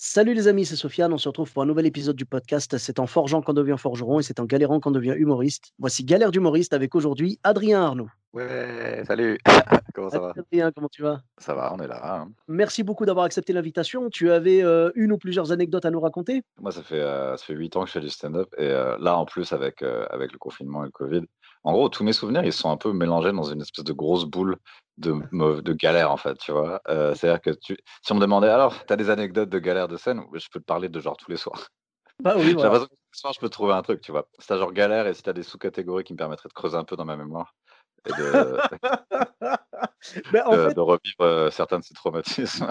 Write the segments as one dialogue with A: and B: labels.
A: Salut les amis, c'est Sofiane. On se retrouve pour un nouvel épisode du podcast. C'est en forgeant qu'on devient forgeron et c'est en galérant qu'on devient humoriste. Voici Galère d'humoriste avec aujourd'hui Adrien Arnaud.
B: Ouais, salut. comment ça va?
A: Adrien, comment tu vas?
B: Ça va, on est là. hein.
A: Merci beaucoup d'avoir accepté l'invitation. Tu avais euh, une ou plusieurs anecdotes à nous raconter?
B: Moi, ça fait, euh, ça fait 8 ans que je fais du stand-up. Et euh, là, en plus, avec, euh, avec le confinement et le Covid, en gros, tous mes souvenirs, ils sont un peu mélangés dans une espèce de grosse boule de, de galère, en fait, tu vois? Euh, C'est-à-dire que tu, si on me demandait, alors, tu as des anecdotes de galère de scène? Je peux te parler de genre tous les soirs.
A: Bah oui,
B: J'ai l'impression que tous les soirs, je peux trouver un truc, tu vois? C'est genre galère et si tu as des sous-catégories qui me permettraient de creuser un peu dans ma mémoire et de,
A: Ben, en
B: de,
A: fait,
B: de revivre euh, certains de ces traumatismes.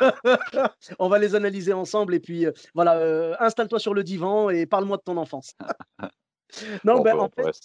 A: on va les analyser ensemble et puis euh, voilà, installe-toi sur le divan et parle-moi de ton enfance. Non,
B: on
A: ben,
B: peut-
A: en fait,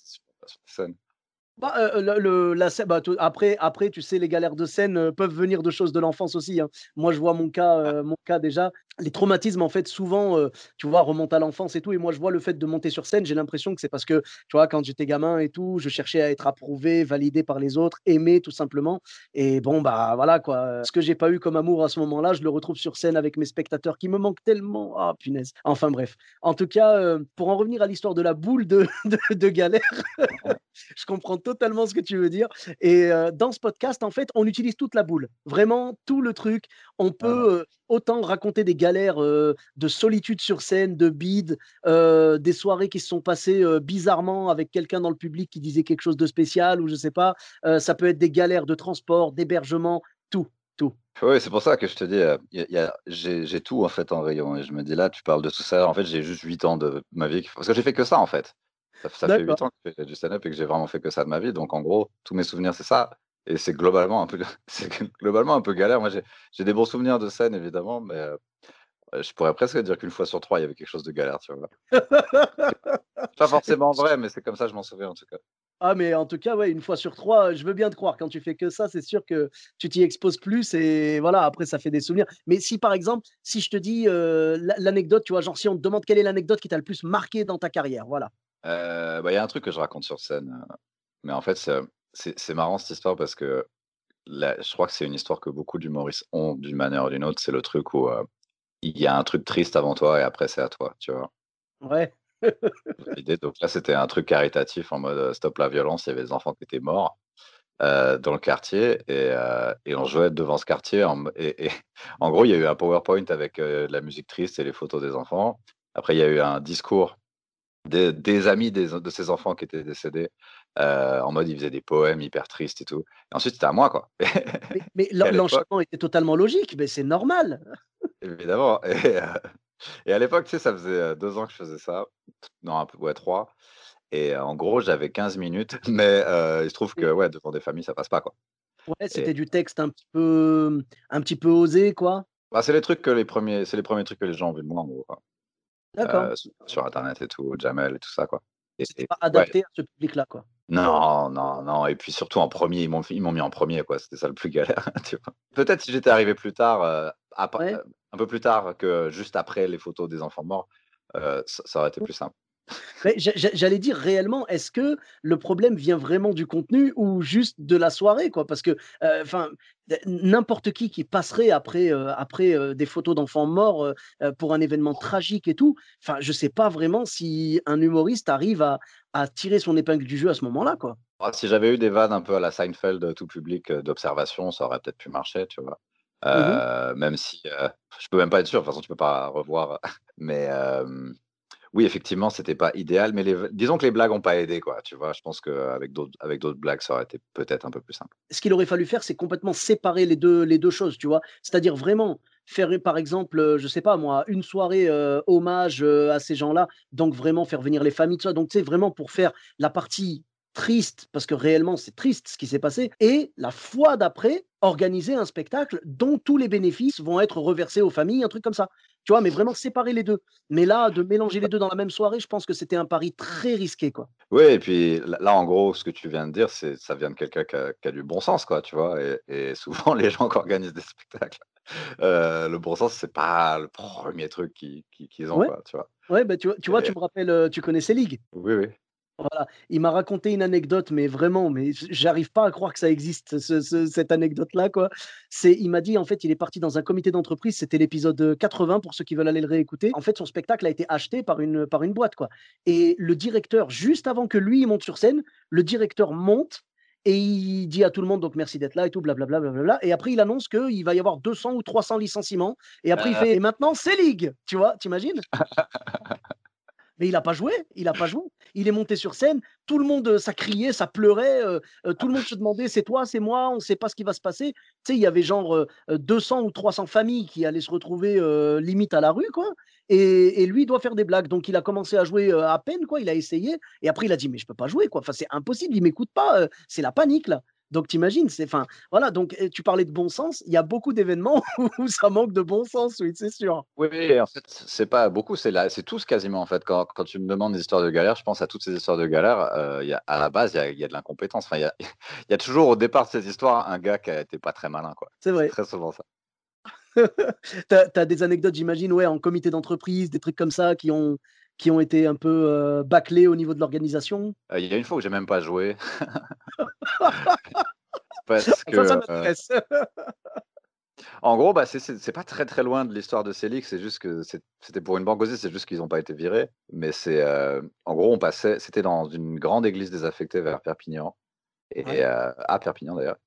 A: Bah, heu, le le la scè bah, après après, tu sais, les galères de scène, heu, peuvent venir de choses de l'enfance aussi, hein. Moi, je vois mon cas, heu, mon cas déjà. Les traumatismes, en fait, souvent, tu vois, remontent à l'enfance et tout et moi, je vois le fait de monter sur scène, j'ai l'impression que c'est parce que, tu vois, quand j'étais gamin et tout, je cherchais à être approuvé, validé par les autres, aimé tout simplement et bon, bah, voilà, quoi, ce que j'ai pas eu comme amour à ce moment-là, je le retrouve sur scène avec mes spectateurs qui me manquent tellement. Ah punaise! Enfin bref. En tout cas, pour en revenir à l'histoire de la boule de de de galère, je comprends totalement ce que tu veux dire et heu, dans ce podcast, en fait, on utilise toute la boule. Vraiment tout le truc. On peut, heu, autant raconter des galères, heu, de solitude sur scène, de bide, des soirées qui se sont passées, bizarrement avec quelqu'un dans le public qui disait quelque chose de spécial ou je sais pas. Ça peut être des galères de transport, d'hébergement, tout, tout.
B: Oui, c'est pour ça que je te dis, y a j'ai tout en fait en rayon et je me dis là, tu parles de tout ça, en fait, j'ai juste 8 ans de ma vie parce que j'ai fait que ça en fait. Ça fait 8
A: D'accord.
B: ans que je fais du stand-up et que j'ai vraiment fait que ça de ma vie, donc en gros, tous mes souvenirs, c'est ça et c'est globalement un peu globalement un peu galère. Moi, j'ai des bons souvenirs de scène évidemment, mais heu, je pourrais presque dire qu'une fois sur 3, il y avait quelque chose de galère, tu vois? Pas forcément vrai, mais c'est comme ça, je m'en souviens en tout cas.
A: Ah mais en tout cas, ouais, une fois sur 3, je veux bien te croire. Quand tu fais que ça, c'est sûr que tu t'y exposes plus et voilà, après ça fait des souvenirs. Mais si par exemple, si je te dis, l'an l'anecdote, tu vois, genre si on te demande quelle est l'anecdote qui t'a le plus marqué dans ta carrière, voilà.
B: Heu, bah, il y a un truc que je raconte sur scène, heu, mais en fait, c'est, marrant cette histoire parce que je crois que c'est une histoire que beaucoup d'humoristes ont d'une manière ou d'une autre. C'est le truc où, heu, il y a un truc triste avant toi et après c'est à toi, tu vois?
A: Ouais.
B: L'idée donc là, c'était un truc caritatif en mode, stop la violence. Il y avait des enfants qui étaient morts, dans le quartier et on jouait devant ce quartier en m et et en gros, il y a eu un PowerPoint avec, de la musique triste et les photos des enfants. Après, il y a eu un discours des des amis des de ces enfants qui étaient décédés, heu, en mode ils faisaient des poèmes hyper tristes et tout et ensuite c'était à moi, quoi
A: Mais l'enchaînement était totalement logique, mais c'est normal.
B: évidemment et et à l'époque, tu sais, ça faisait, heu, 2 ans que je faisais ça. Non, un peu ouais 3 et en gros, j'avais 15 minutes mais il se trouve que, ouais, devant des familles, ça passe pas, quoi
A: Ouais,
B: et
A: c'était du texte un petit peu, un petit peu osé, quoi?
B: bah, c'est les trucs que les premiers c'est les premiers trucs que les gens ont vus de moi, en gros, quoi, Su sur internet et tout, Jamel et tout ça, quoi
A: C'était pas
B: ouais.
A: adapté à ce public-là, quoi?
B: Non, non, non et puis surtout en 1er, ils m'ont ils m'ont mis en 1er quoi, c'était ça le plus galère, tu vois? Peut-être si j'étais arrivé plus tard,
A: Ouais.
B: heu, un peu plus tard que juste après les photos des enfants morts, ça aurait été plus simple.
A: J'allais dire réellement, est-ce que le problème vient vraiment du contenu ou juste de la soirée, quoi? Parce que, enfin, d n'importe qui qui passerait après, heu, après, heu, des photos d'enfants morts, pour un événement tragique et tout, enfin, je sais pas vraiment si un humoriste arrive à à tirer son épingle du jeu à ce moment-là, quoi.
B: Ah, si j'avais eu des vannes un peu à la Seinfeld, tout public, d'observation, ça aurait peut-être pu marcher, tu vois?
A: Mmh
B: même si, je peux même pas être sûr, de toute façon tu peux pas revoir, mais oui effectivement, c'était pas idéal, mais disons que les blagues ont pas aidé, quoi, tu vois? Je pense qu'avec d'autres avec d'autres blagues, ça aurait été peut-être un peu plus simple.
A: Ce qu'il aurait fallu faire, c'est complètement séparer les 2 les 2 choses, tu vois? C'est-à-dire vraiment faire, par exemple, heu, je sais pas moi, une soirée, heu, hommage, heu, à ces gens-là, donc vraiment faire venir les familles, tout ça, donc tu sais, vraiment pour faire la partie triste, parce que réellement c'est triste ce qui s'est passé, et la fois d'après, organiser un spectacle dont tous les bénéfices vont être reversés aux familles, un truc comme ça. Tu vois, mais vraiment séparer les deux. Mais là, de mélanger les deux dans la même soirée, je pense que c'était un pari très risqué, quoi.
B: Oui, et puis là, en gros, ce que tu viens de dire, c'est ça vient de quelqu'un qui a, du bon sens, quoi, tu vois. Et, souvent, les gens qui organisent des spectacles, euh, le bon sens, c'est pas le premier truc qu'ils ont,
A: Ouais,
B: quoi, tu vois.
A: ouais, bah, tu tu vois, tu me rappelles, euh, tu connais ces ligues.
B: oui, oui.
A: Voilà, il m'a raconté une anecdote, mais vraiment, mais j'arrive pas à croire que ça existe, ce cette anecdote-là, quoi. C'est il m'a dit, en fait, il est parti dans un comité d'entreprise, c'était l'épisode, 80 pour ceux qui veulent aller le réécouter. En fait, son spectacle a été acheté par une, par une boîte, quoi et le directeur, juste avant que lui, il monte sur scène, le directeur monte et il dit à tout le monde: «Donc merci d'être là et tout, blablabla, blablabla» et après il annonce qu'il va y avoir 200 ou 300 licenciements et après il
B: Ah,
A: fait: «Et maintenant, c'est League!» tu vois? Tu imagines? Mais il a pas joué, il a pas joué. Il est monté sur scène, tout le monde, heu, ça criait, ça pleurait, heu heu, tout le monde se demandait: «C'est toi? C'est moi? On ne sait pas ce qui va se passer». Tu il y avait genre, heu heu, 200 ou 300 familles qui allaient se retrouver, limite à la rue, quoi et lui, il doit faire des blagues. Donc il a commencé à jouer, à peine, quoi, il a essayé et après il a dit: «Mais je peux pas jouer, quoi, c'est impossible, il m'écoute pas, c'est la panique, là». Donc tu imagines, c'est enfin, voilà, donc tu parlais de bon sens, il y a beaucoup d'événements où ça manque de bon sens, oui, c'est sûr.
B: Oui, en fait, c'est pas beaucoup, c'est la c'est tous quasiment, en fait. Quand quand tu me demandes des histoires de galère, je pense à toutes ces histoires de galère, il y a à la base, il y a il y a de l'incompétence. Enfin, il y a il y a toujours au départ de ces histoires, un gars qui a été pas très malin, quoi.
A: C'est vrai.
B: très souvent ça.
A: Tu as des anecdotes, j'imagine, ouais, en comité d'entreprise, des trucs comme ça qui ont qui ont été un peu, heu, bâclés au niveau de l'organisation?
B: Heu, il y a une fois où j'ai même pas joué parce
A: Ça, m'intéresse.
B: en gros, bah, c'est pas très, très loin de l'histoire de Célix, c'est juste que c'était pour une banque aussi, c'est juste qu'ils ont pas été virés. Mais c'est, en gros, on passait c'était dans une grande église désaffectée vers Perpignan et
A: Ouais.
B: à Perpignan d'ailleurs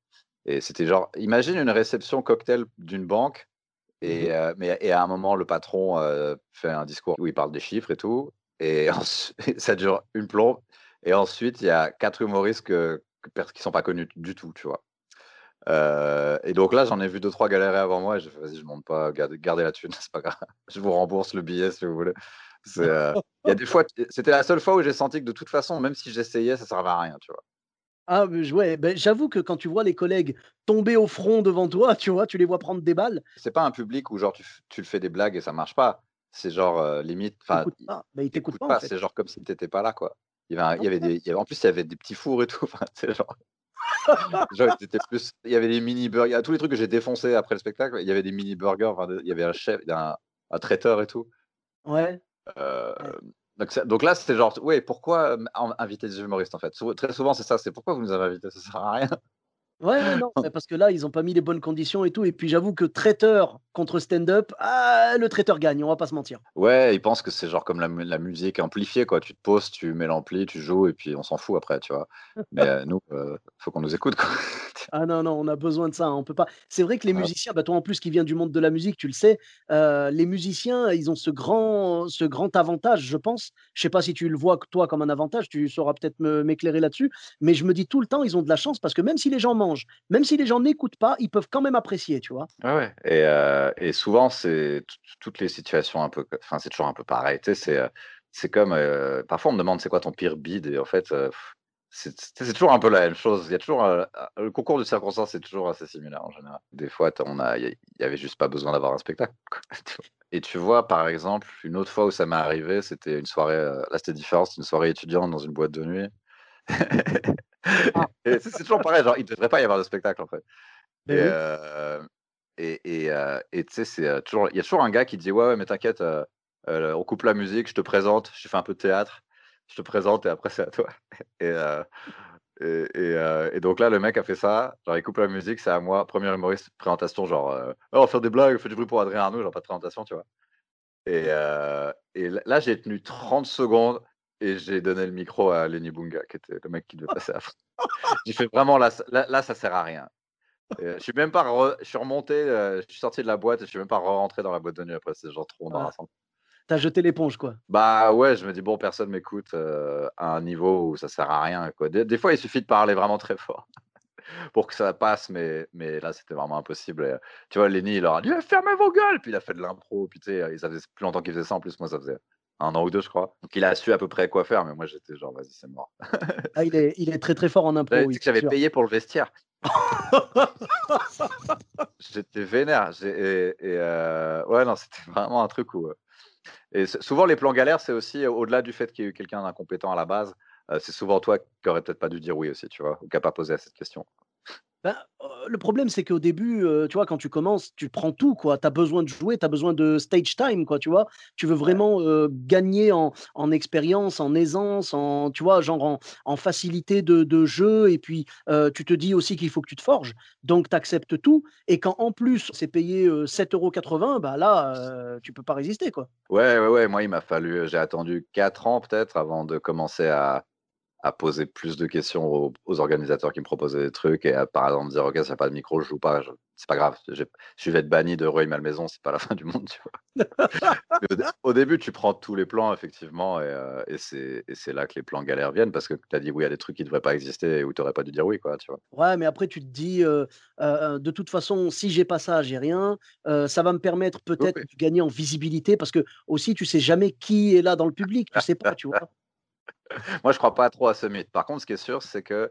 B: et c'était genre imagine une réception cocktail d'une banque
A: Mmh
B: Et mais et à un moment, le patron, fait un discours où il parle des chiffres et tout et ça dure une plombe et ensuite il y a 4 humoristes que que pers qui sont pas connus du tout, tu vois? Et donc là, j'en ai vu deux trois galérer avant moi et j'ai fait: «Vas-y, je monte pas, gardez gardez la thune, c'est pas grave. Je vous rembourse le billet si vous voulez». C'est, heu, il y a des fois c'était la seule fois où j'ai senti que de toute façon, même si j'essayais, ça servait à rien, tu vois?
A: Ah, mais ouais, beh, j'avoue que quand tu vois les collègues tomber au front devant toi, tu vois, tu les vois prendre des balles,
B: C'est pas un public où genre tu f tu le fais des blagues et ça marche pas. C'est genre, limite enfin,
A: t'écoutent
B: i
A: pas. Bah, ils t'écoutent
B: t'écoutes
A: pas, en
B: pas,
A: fait.
B: c'est genre comme si tu étais pas là, quoi. Il y avait un il y
A: Ouais,
B: avait
A: ouais.
B: des il y avait en plus, il y avait des petits fours et tout, enfin, tu genre genre ils étaient plus il y avait des mini burgers, tous les trucs que j'ai défoncés après le spectacle, il y avait des mini burgers, enfin il y avait un chef, un un traiteur et tout.
A: Ouais.
B: Donc là, c'était genre: «Ouais, pourquoi, in inviter des humoristes, en fait?» Très souvent, c'est ça, c'est: «Pourquoi vous nous avez invités? Ça sert à rien».
A: Ouais, ouais, non, mais parce que là, ils ont pas mis les bonnes conditions et tout et puis j'avoue que traiteur contre stand-up, ah, le traiteur gagne, on va pas se mentir.
B: Ouais, ils pensent que c'est genre comme la mu la musique amplifiée, quoi. Tu te poses, tu mets l'ampli, tu joues et puis on s'en fout après, tu vois? Mais heu, nous, heu, faut qu'on nous écoute, quoi.
A: Ah non, non, on a besoin de ça, hein, on peut pas c'est vrai que les musiciens, bah, toi en plus qui viens du monde de la musique, tu le sais, heu, les musiciens, ils ont ce grand ce grand avantage, je pense. Je sais pas si tu le vois toi comme un avantage, tu sauras peut-être m'éclairer là-dessus, mais je me dis tout le temps, ils ont de la chance parce que même si les gens même si les gens n'écoutent pas, ils peuvent quand même apprécier, tu vois?
B: Ouais, ouais et souvent, c'est toutes les situations un peu enfin, c'est toujours un peu pareil, tu sais? C'est, heu, c'est comme, heu, parfois on me demande: «C'est quoi ton pire bide?» et en fait, c'est toujours un peu la même chose. Il y a toujours, le concours de circonstances est toujours assez similaire en général. Des fois, on a il y avait juste pas besoin d'avoir un spectacle? Et tu vois, par exemple, une autre fois où ça m'est arrivé, c'était une soirée, là, c'était différent, c'était une soirée étudiante dans une boîte de nuit
A: Ah,
B: c'est toujours pareil, genre, il devrait pas y avoir de spectacle, en fait et
A: oui.
B: heu et et heu et tu sais, c'est, heu, toujours il y a toujours un gars qui dit: «Ouais, ouais, mais t'inquiète, on coupe la musique, je te présente, je fais un peu de théâtre, je te présente et après c'est à toi» et et donc là, le mec a fait ça, genre il coupe la musique, c'est à moi, 1er humoriste, présentation genre, «Oh, on va faire des blagues, fais du bruit pour Adrien Arnaud», genre pas de présentation, tu vois? Et là, j'ai tenu 30 secondes et j'ai donné le micro à Lenny Bunga, qui était le mec qui devait passer après. J'ai fait: «Vraiment là, là là, ça sert à rien». Et je suis même pas re je suis remonté, heu, je suis sorti de la boîte et je suis même pas re-rentré dans la boîte de nuit après, c'est genre trop
A: Ah,
B: embarrassant.
A: tu jeté l'éponge, quoi.
B: Bah, ouais, je me dis: «Bon, personne m'écoute, heu, à un niveau où ça sert à rien, quoi». Des des fois, il suffit de parler vraiment très fort pour que ça passe, mais mais là, c'était vraiment impossible et tu vois, Lenny, il leur a dit: «Eh, fermez vos gueules!» puis il a fait de l'impro, puis tu sais, ça faisait plus longtemps qu'il faisait ça en plus, moi ça faisait un an ou deux, je crois. Donc il a su à peu près quoi faire, mais moi j'étais genre, vas-y, c'est mort.
A: ah, il, est, il est très très fort en impro.
B: Oui, que j'avais payé pour le vestiaire. j'étais vénère. Et, euh, ouais, non, c'était vraiment un truc où. Euh, et souvent, les plans galères, c'est aussi au-delà du fait qu'il y ait eu quelqu'un d'incompétent à la base, euh, c'est souvent toi qui aurais peut-être pas dû dire oui aussi, tu vois, ou qui n'a pas posé à cette question.
A: Ben, le problème, c'est qu'au début, tu vois, quand tu commences, tu prends tout, quoi. Tu as besoin de jouer, tu as besoin de stage time, quoi, tu vois. Tu veux vraiment gagner en, expérience, en aisance, en, tu vois, genre en, facilité de, jeu. Et puis, tu te dis aussi qu'il faut que tu te forges. Donc, tu acceptes tout. Et quand en plus, c'est payé 7,80€, bah là, tu peux pas résister, quoi.
B: Ouais, ouais, ouais. Moi, il m'a fallu, j'ai attendu 4 ans peut-être avant de commencer à, à poser plus de questions aux, organisateurs qui me proposaient des trucs et à, par exemple dire ok s'il n'y a pas de micro je joue pas c'est pas grave je, vais être banni de Roy Malmaison c'est pas la fin du monde tu vois. Au, début tu prends tous les plans effectivement et, euh, et c'est là que les plans galères viennent parce que tu as dit oui il y a des trucs qui devraient pas exister ou tu n'aurais pas dû dire oui quoi tu vois.
A: Ouais mais après tu te dis euh, euh, de toute façon si j'ai pas ça j'ai rien ça va me permettre peut-être de gagner en visibilité parce que aussi tu sais jamais qui est là dans le public tu sais pas tu vois
B: Moi, je crois pas trop à ce mythe. Par contre, ce qui est sûr, c'est que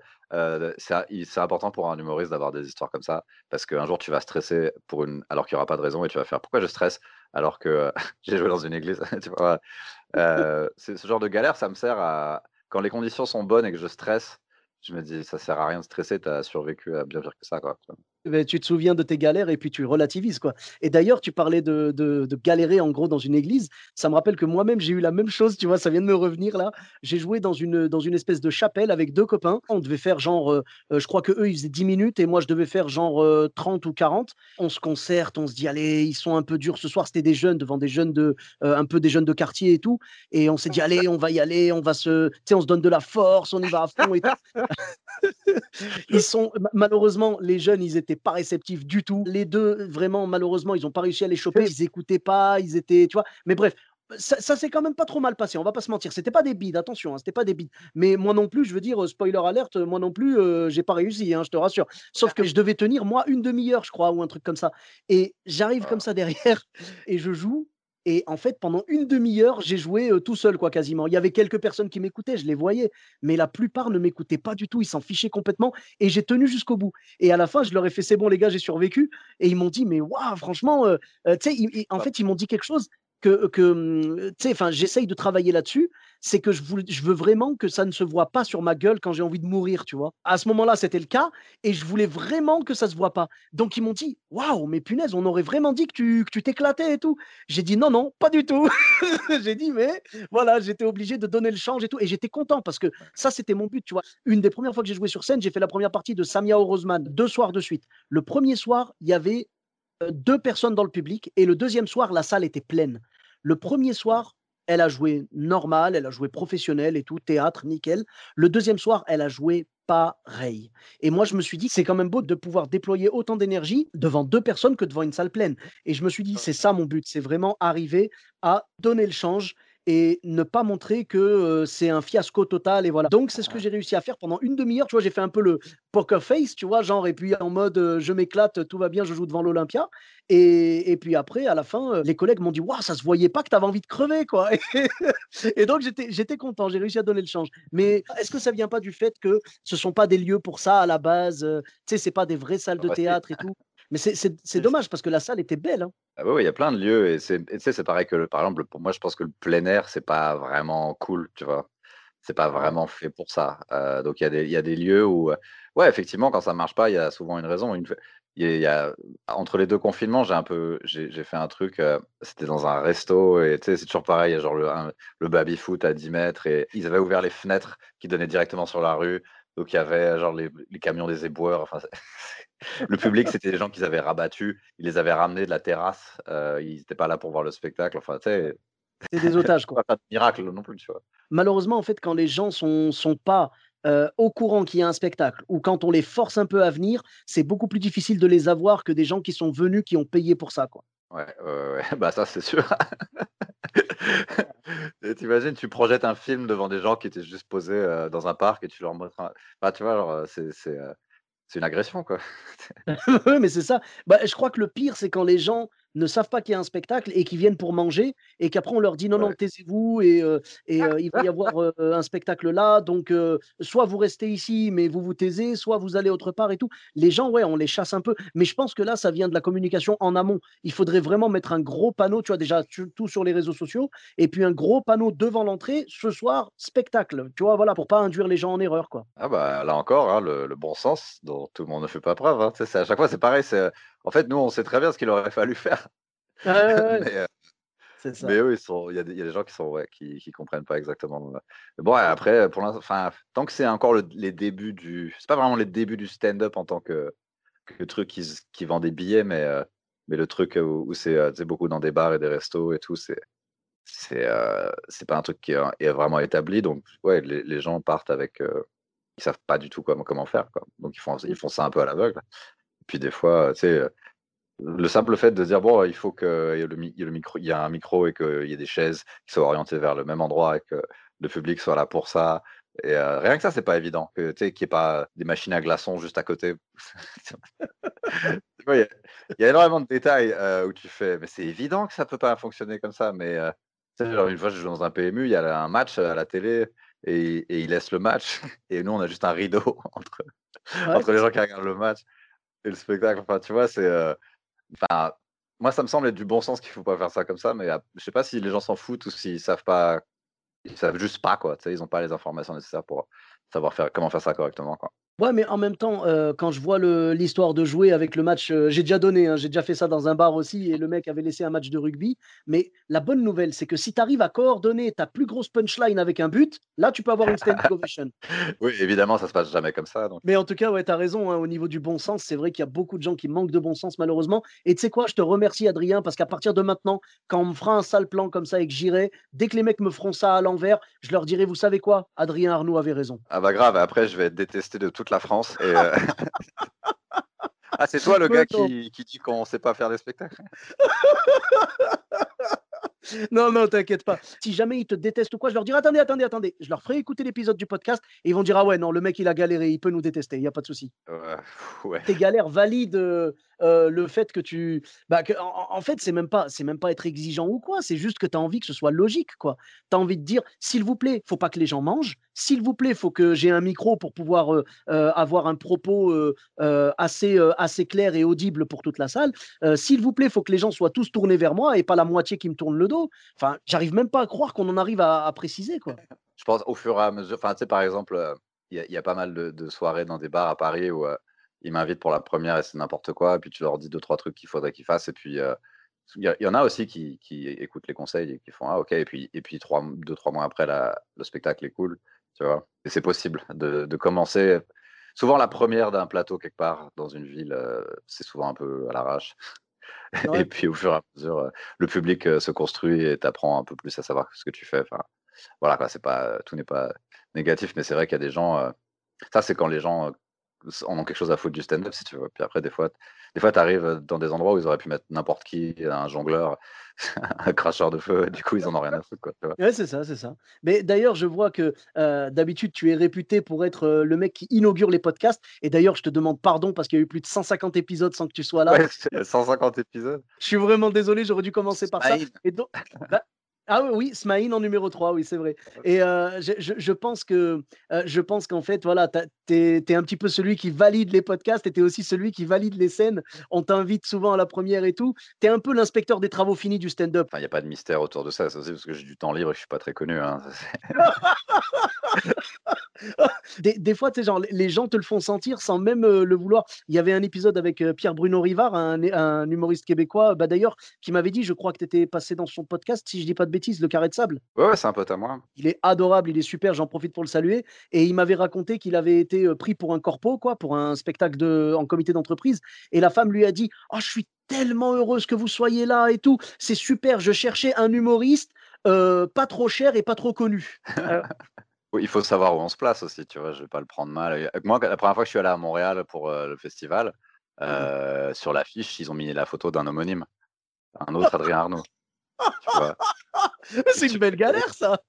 B: c'est important pour un humoriste d'avoir des histoires comme ça, parce qu'un jour, tu vas stresser pour une, alors qu'il n'y aura pas de raison, et tu vas faire pourquoi je stresse alors que j'ai joué dans une église? c'est ce genre de galère, ça me sert à quand les conditions sont bonnes et que je stresse, je me dis ça sert à rien de stresser, tu as survécu à bien pire que ça, quoi
A: tu te souviens de tes galères et puis tu relativises quoi. Et d'ailleurs, tu parlais de, de, galérer en gros dans une église. Ça me rappelle que moi-même j'ai eu la même chose. Tu vois, ça vient de me revenir là. J'ai joué dans une dans une espèce de chapelle avec deux copains. On devait faire genre, euh, euh, je crois que eux ils faisaient 10 minutes et moi je devais faire genre 30 euh, ou 40. On se concerte, on se dit allez, ils sont un peu durs ce soir. C'était des jeunes devant des jeunes de un peu des jeunes de quartier et tout. Et on s'est dit allez, on va y aller, on va se, tu sais, on se donne de la force, on y va à fond et tout. ils sont malheureusement les jeunes, ils étaient pas réceptifs du tout. Les deux, vraiment, malheureusement, ils n'ont pas réussi à les choper. Ils écoutaient pas, ils étaient, tu vois. Mais bref, ça, ça s'est quand même pas trop mal passé, on va pas se mentir. C'était pas des bides, attention, hein, c'était pas des bides. Mais moi non plus, je veux dire, spoiler alerte, moi non plus, euh, j'ai pas réussi, hein, je te rassure. Sauf que je devais tenir, moi, une demi-heure, je crois, ou un truc comme ça. Et j'arrive comme ça derrière et je joue. Et en fait, pendant une demi-heure, j'ai joué tout seul, quoi, quasiment. Il y avait quelques personnes qui m'écoutaient, je les voyais, mais la plupart ne m'écoutaient pas du tout, ils s'en fichaient complètement, et j'ai tenu jusqu'au bout. Et à la fin, je leur ai fait, c'est bon, les gars, j'ai survécu, et ils m'ont dit, mais waouh, franchement, tu sais, en fait, ils m'ont dit quelque chose que, que mmh, tu sais, enfin, j'essaye de travailler là-dessus, c'est que je, je veux vraiment que ça ne se voit pas sur ma gueule quand j'ai envie de mourir, tu vois. À ce moment-là, c'était le cas, et je voulais vraiment que ça se voit pas. Donc ils m'ont dit, waouh, mais punaise, on aurait vraiment dit que tu que tu t'éclatais et tout. J'ai dit non, non, pas du tout. j'ai dit mais voilà, j'étais obligé de donner le change et tout, et j'étais content parce que ça c'était mon but, tu vois. Une des premières fois que j'ai joué sur scène, j'ai fait la première partie de Samia Orozman deux soirs de suite. Le premier soir, il y avait deux personnes dans le public et le deuxième soir, la salle était pleine. Le premier soir, elle a joué normal, elle a joué professionnel et tout, théâtre, nickel. Le deuxième soir, elle a joué pareil. Et moi, je me suis dit, c'est quand même beau de pouvoir déployer autant d'énergie devant deux personnes que devant une salle pleine. Et je me suis dit, c'est ça mon but, c'est vraiment arriver à donner le change et ne pas montrer que c'est un fiasco total et voilà. Donc c'est ce que j'ai réussi à faire pendant une demi-heure, tu vois, j'ai fait un peu le poker face, tu vois, genre et puis en mode je m'éclate, tout va bien, je joue devant l'Olympia et, et, puis après à la fin les collègues m'ont dit waouh, ça se voyait pas que tu avais envie de crever quoi. et donc j'étais j'étais content, j'ai réussi à donner le change. Mais est-ce que ça vient pas du fait que ce sont pas des lieux pour ça à la base, tu sais c'est pas des vraies salles de théâtre et tout? Mais c'est dommage parce que la salle était belle. Hein.
B: Ah oui, il y a plein de lieux et c'est c'est pareil que par exemple pour moi je pense que le plein air c'est pas vraiment cool, tu vois. C'est pas vraiment fait pour ça. Euh, donc il y a des il y a des lieux où ouais effectivement quand ça marche pas il y a souvent une raison. Une, il y a, entre les deux confinements j'ai un peu j'ai fait un truc euh, c'était dans un resto et tu sais c'est toujours pareil il y a genre le, le baby foot à 10 mètres et ils avaient ouvert les fenêtres qui donnaient directement sur la rue. Donc il y avait genre les, les camions des éboueurs. Enfin, le public, c'était des gens qu'ils avaient rabattus. Ils les avaient ramenés de la terrasse. Euh, ils n'étaient pas là pour voir le spectacle. Enfin, tu sais.
A: C'est des otages, quoi.
B: Pas de miracle non plus, tu vois.
A: Malheureusement, en fait, quand les gens sont, sont pas euh, au courant qu'il y a un spectacle ou quand on les force un peu à venir, c'est beaucoup plus difficile de les avoir que des gens qui sont venus, qui ont payé pour ça, quoi.
B: Ouais, ouais, bah ça, c'est sûr. T'imagines, tu projettes un film devant des gens qui étaient juste posés euh, dans un parc et tu leur montres un... tu vois, c'est c'est une agression, quoi.
A: Oui, mais c'est ça. Bah, je crois que le pire, c'est quand les gens ne savent pas qu'il y a un spectacle et qui viennent pour manger et qu'après on leur dit non, non, taisez-vous et, et il va y avoir un spectacle là. Donc, soit vous restez ici, mais vous vous taisez, soit vous allez autre part et tout. Les gens, ouais, on les chasse un peu. Mais je pense que là, ça vient de la communication en amont. Il faudrait vraiment mettre un gros panneau, tu vois, déjà tout sur les réseaux sociaux et puis un gros panneau devant l'entrée ce soir, spectacle. Tu vois, voilà, pour pas induire les gens en erreur, quoi.
B: Ah bah là encore, hein, le, bon sens dont tout le monde ne fait pas preuve. Hein. À chaque fois, c'est pareil. En fait, nous, on sait très bien ce qu'il aurait fallu faire.
A: mais,
B: mais oui, il y, a des gens qui sont qui, qui comprennent pas exactement. bon, après, pour enfin, tant que c'est encore les débuts du, c'est pas vraiment les débuts du stand-up en tant que, que truc qui, qui vend des billets, mais mais le truc où, c'est beaucoup dans des bars et des restos et tout, c'est c'est c'est pas un truc qui est, vraiment établi. Donc ouais, les, gens partent avec, ils savent pas du tout comment comment faire. Quoi. Donc ils font ils font ça un peu à l'aveugle. Puis des fois, tu sais le simple fait de dire bon, il faut qu'il y, ait le, micro, il y a un micro et qu'il y ait des chaises qui soient orientées vers le même endroit et que le public soit là pour ça. Et euh, rien que ça, c'est pas évident. Que tu sais, qu'il n'y ait pas des machines à glaçons juste à côté. il, y a, énormément de détails euh, où tu fais, mais c'est évident que ça peut pas fonctionner comme ça. Mais euh, genre, une fois, je joue dans un PMU, il y a un match à la télé et, et il laisse le match. Et nous, on a juste un rideau entre, entre les gens qui regardent le match et le spectacle. Enfin, tu vois, c'est Enfin, moi, ça me semble être du bon sens qu'il faut pas faire ça comme ça, mais je sais pas si les gens s'en foutent ou s'ils savent pas, ils savent juste pas quoi. Tu sais, ils ont pas les informations nécessaires pour savoir faire comment faire ça correctement quoi.
A: Ouais, mais en même temps, euh, quand je vois l'histoire de jouer avec le match, euh, j'ai déjà donné, hein, j'ai déjà fait ça dans un bar aussi, et le mec avait laissé un match de rugby. Mais la bonne nouvelle, c'est que si tu arrives à coordonner ta plus grosse punchline avec un but, là, tu peux avoir une standing ovation.
B: oui, évidemment, ça se passe jamais comme ça.
A: Mais en tout cas, ouais, tu as raison, hein, au niveau du bon sens, c'est vrai qu'il y a beaucoup de gens qui manquent de bon sens, malheureusement. Et tu sais quoi, je te remercie, Adrien, parce qu'à partir de maintenant, quand on me fera un sale plan comme ça et que j'irai, dès que les mecs me feront ça à l'envers, je leur dirai, vous savez quoi, Adrien Arnaud avait raison.
B: Ah bah grave, après, je vais être détesté de la France. Et, euh, ah, c'est toi le gars qui, qui dit qu'on ne sait pas faire des spectacles
A: non, non, t'inquiète pas. Si jamais ils te détestent ou quoi, je leur dirai attendez, attendez, attendez. Je leur ferai écouter l'épisode du podcast et ils vont dire ah ouais, non, le mec il a galéré, il peut nous détester, il n'y a pas de souci.
B: ouais.
A: Tes galères valident euh, euh, le fait que tu. Bah, en, fait, c'est même, pas, même pas être exigeant ou quoi, c'est juste que tu as envie que ce soit logique. Tu as envie de dire s'il vous plaît, faut pas que les gens mangent. S'il vous plaît, faut que j'ai un micro pour pouvoir euh, avoir un propos assez, assez clair et audible pour toute la salle. s'il vous plaît, faut que les gens soient tous tournés vers moi et pas la moitié qui me tourne le dos. Enfin, j'arrive même pas à croire qu'on en arrive à, préciser. quoi.
B: Je pense au fur et à mesure. Enfin, tu sais, par exemple, il y, a pas mal de, soirées dans des bars à Paris où ils m'invitent pour la première et c'est n'importe quoi. Et puis tu leur dis deux, trois trucs qu'il faudrait qu'ils fassent. Et puis il y, en a aussi qui, écoutent les conseils et qui font Ah, ok. Et puis, et puis trois, deux, trois mois après, le spectacle est cool. Tu vois et c'est possible de, commencer. Souvent, la première d'un plateau quelque part dans une ville, c'est souvent un peu à l'arrache. Et puis au fur et à mesure, le public se construit et t'apprends un peu plus à savoir ce que tu fais. Enfin, voilà, quoi, c'est pas, tout n'est pas négatif, mais c'est vrai qu'il y a des gens. ça, c'est quand les gens en ont quelque chose à foutre du stand-up, si tu veux. Puis après, des fois, des fois, tu arrives dans des endroits où ils auraient pu mettre n'importe qui, un jongleur, un cracheur de feu, du coup, ils en ont rien à foutre. Quoi,
A: ouais, c'est ça, c'est ça. Mais d'ailleurs, je vois que d'habitude, tu es réputé pour être le mec qui inaugure les podcasts. Et d'ailleurs, je te demande pardon parce qu'il y a eu plus de 150 épisodes sans que tu sois là.
B: Ouais, 150 épisodes.
A: Je suis vraiment désolé, j'aurais dû commencer par ça. Et donc, bah, ah oui, Smaïn en numéro 3, oui, c'est vrai. Et je, pense que je pense qu'en fait, voilà, tu es, un petit peu celui qui valide les podcasts et tu es aussi celui qui valide les scènes. On t'invite souvent à la première et tout. Tu es un peu l'inspecteur des travaux finis du stand-up.
B: Il n'y a pas de mystère autour de ça, c'est aussi parce que j'ai du temps libre et je suis pas très connu. Hein,
A: des, fois, tu sais, genre, les gens te le font sentir sans même le vouloir. Il y avait un épisode avec Pierre Bruno Rivard, un, un humoriste québécois, bah, d'ailleurs, qui m'avait dit, je crois que tu étais passé dans son podcast, si je dis pas de le carré de sable.
B: Ouais, c'est un pote à moi.
A: Il est adorable, il est super, j'en profite pour le saluer. Et il m'avait raconté qu'il avait été euh, pris pour un corpo, quoi, pour un spectacle de, en comité d'entreprise. Et la femme lui a dit Oh, je suis tellement heureuse que vous soyez là et tout. C'est super, je cherchais un humoriste euh, pas trop cher et pas trop connu.
B: Euh, il faut savoir où on se place aussi, tu vois, je vais pas le prendre mal. Moi, la première fois que je suis allé à Montréal pour le festival, mmh. sur l'affiche, ils ont mis la photo d'un homonyme, un autre Adrien Arnaud.
A: c'est une belle galère, ça.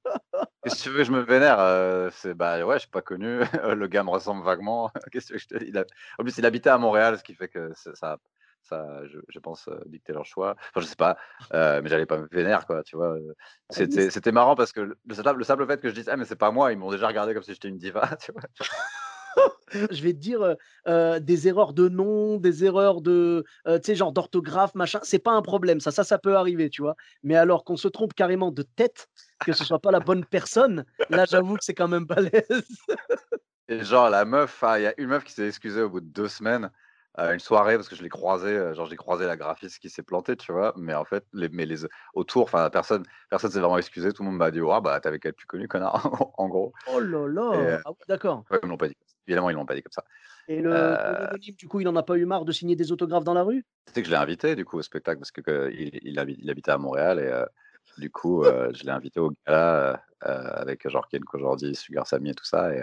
B: Qu'est-ce que tu veux, je me vénère. Euh, c'est bah ouais, je suis pas connu. le gars me ressemble vaguement. Qu'est-ce que je te dis? En plus, il habitait à Montréal, ce qui fait que ça, Ça, je, pense, dicter leur choix. Enfin, je sais pas, mais j'allais pas me vénère, quoi, tu vois. Ah c'était marrant parce que le, simple fait que je dise, ah, mais c'est pas moi, ils m'ont déjà regardé comme si j'étais une diva, tu vois.
A: je vais te dire des erreurs de nom, des erreurs de, tu sais, genre d'orthographe, machin. C'est pas un problème, ça, ça, ça peut arriver, tu vois. Mais alors qu'on se trompe carrément de tête, que ce soit pas la bonne personne, là, j'avoue que c'est quand même pas l'aise.
B: Et genre, la meuf, il y a une meuf qui s'est excusée au bout de deux semaines, à une soirée, parce que je l'ai croisée, genre, j'ai croisé la graphiste qui s'est plantée, tu vois. Mais en fait, les, mais les, autour, enfin, personne, personne s'est vraiment excusé. Tout le monde m'a dit, oh, bah, t'avais qu'à être plus connu, connard, en gros.
A: Oh là là, ah d'accord.
B: Ouais, ils l'ont pas dit. Évidemment, ils l'ont pas dit comme ça.
A: Et le euh du coup, il en a pas eu marre de signer des autographes dans la rue?
B: C'est que je l'ai invité, du coup, au spectacle, parce que, il, il, habitait à Montréal et. du coup, je l'ai invité au gala avec genre Ken Kojordi, Sugar Sammy et tout ça. Et,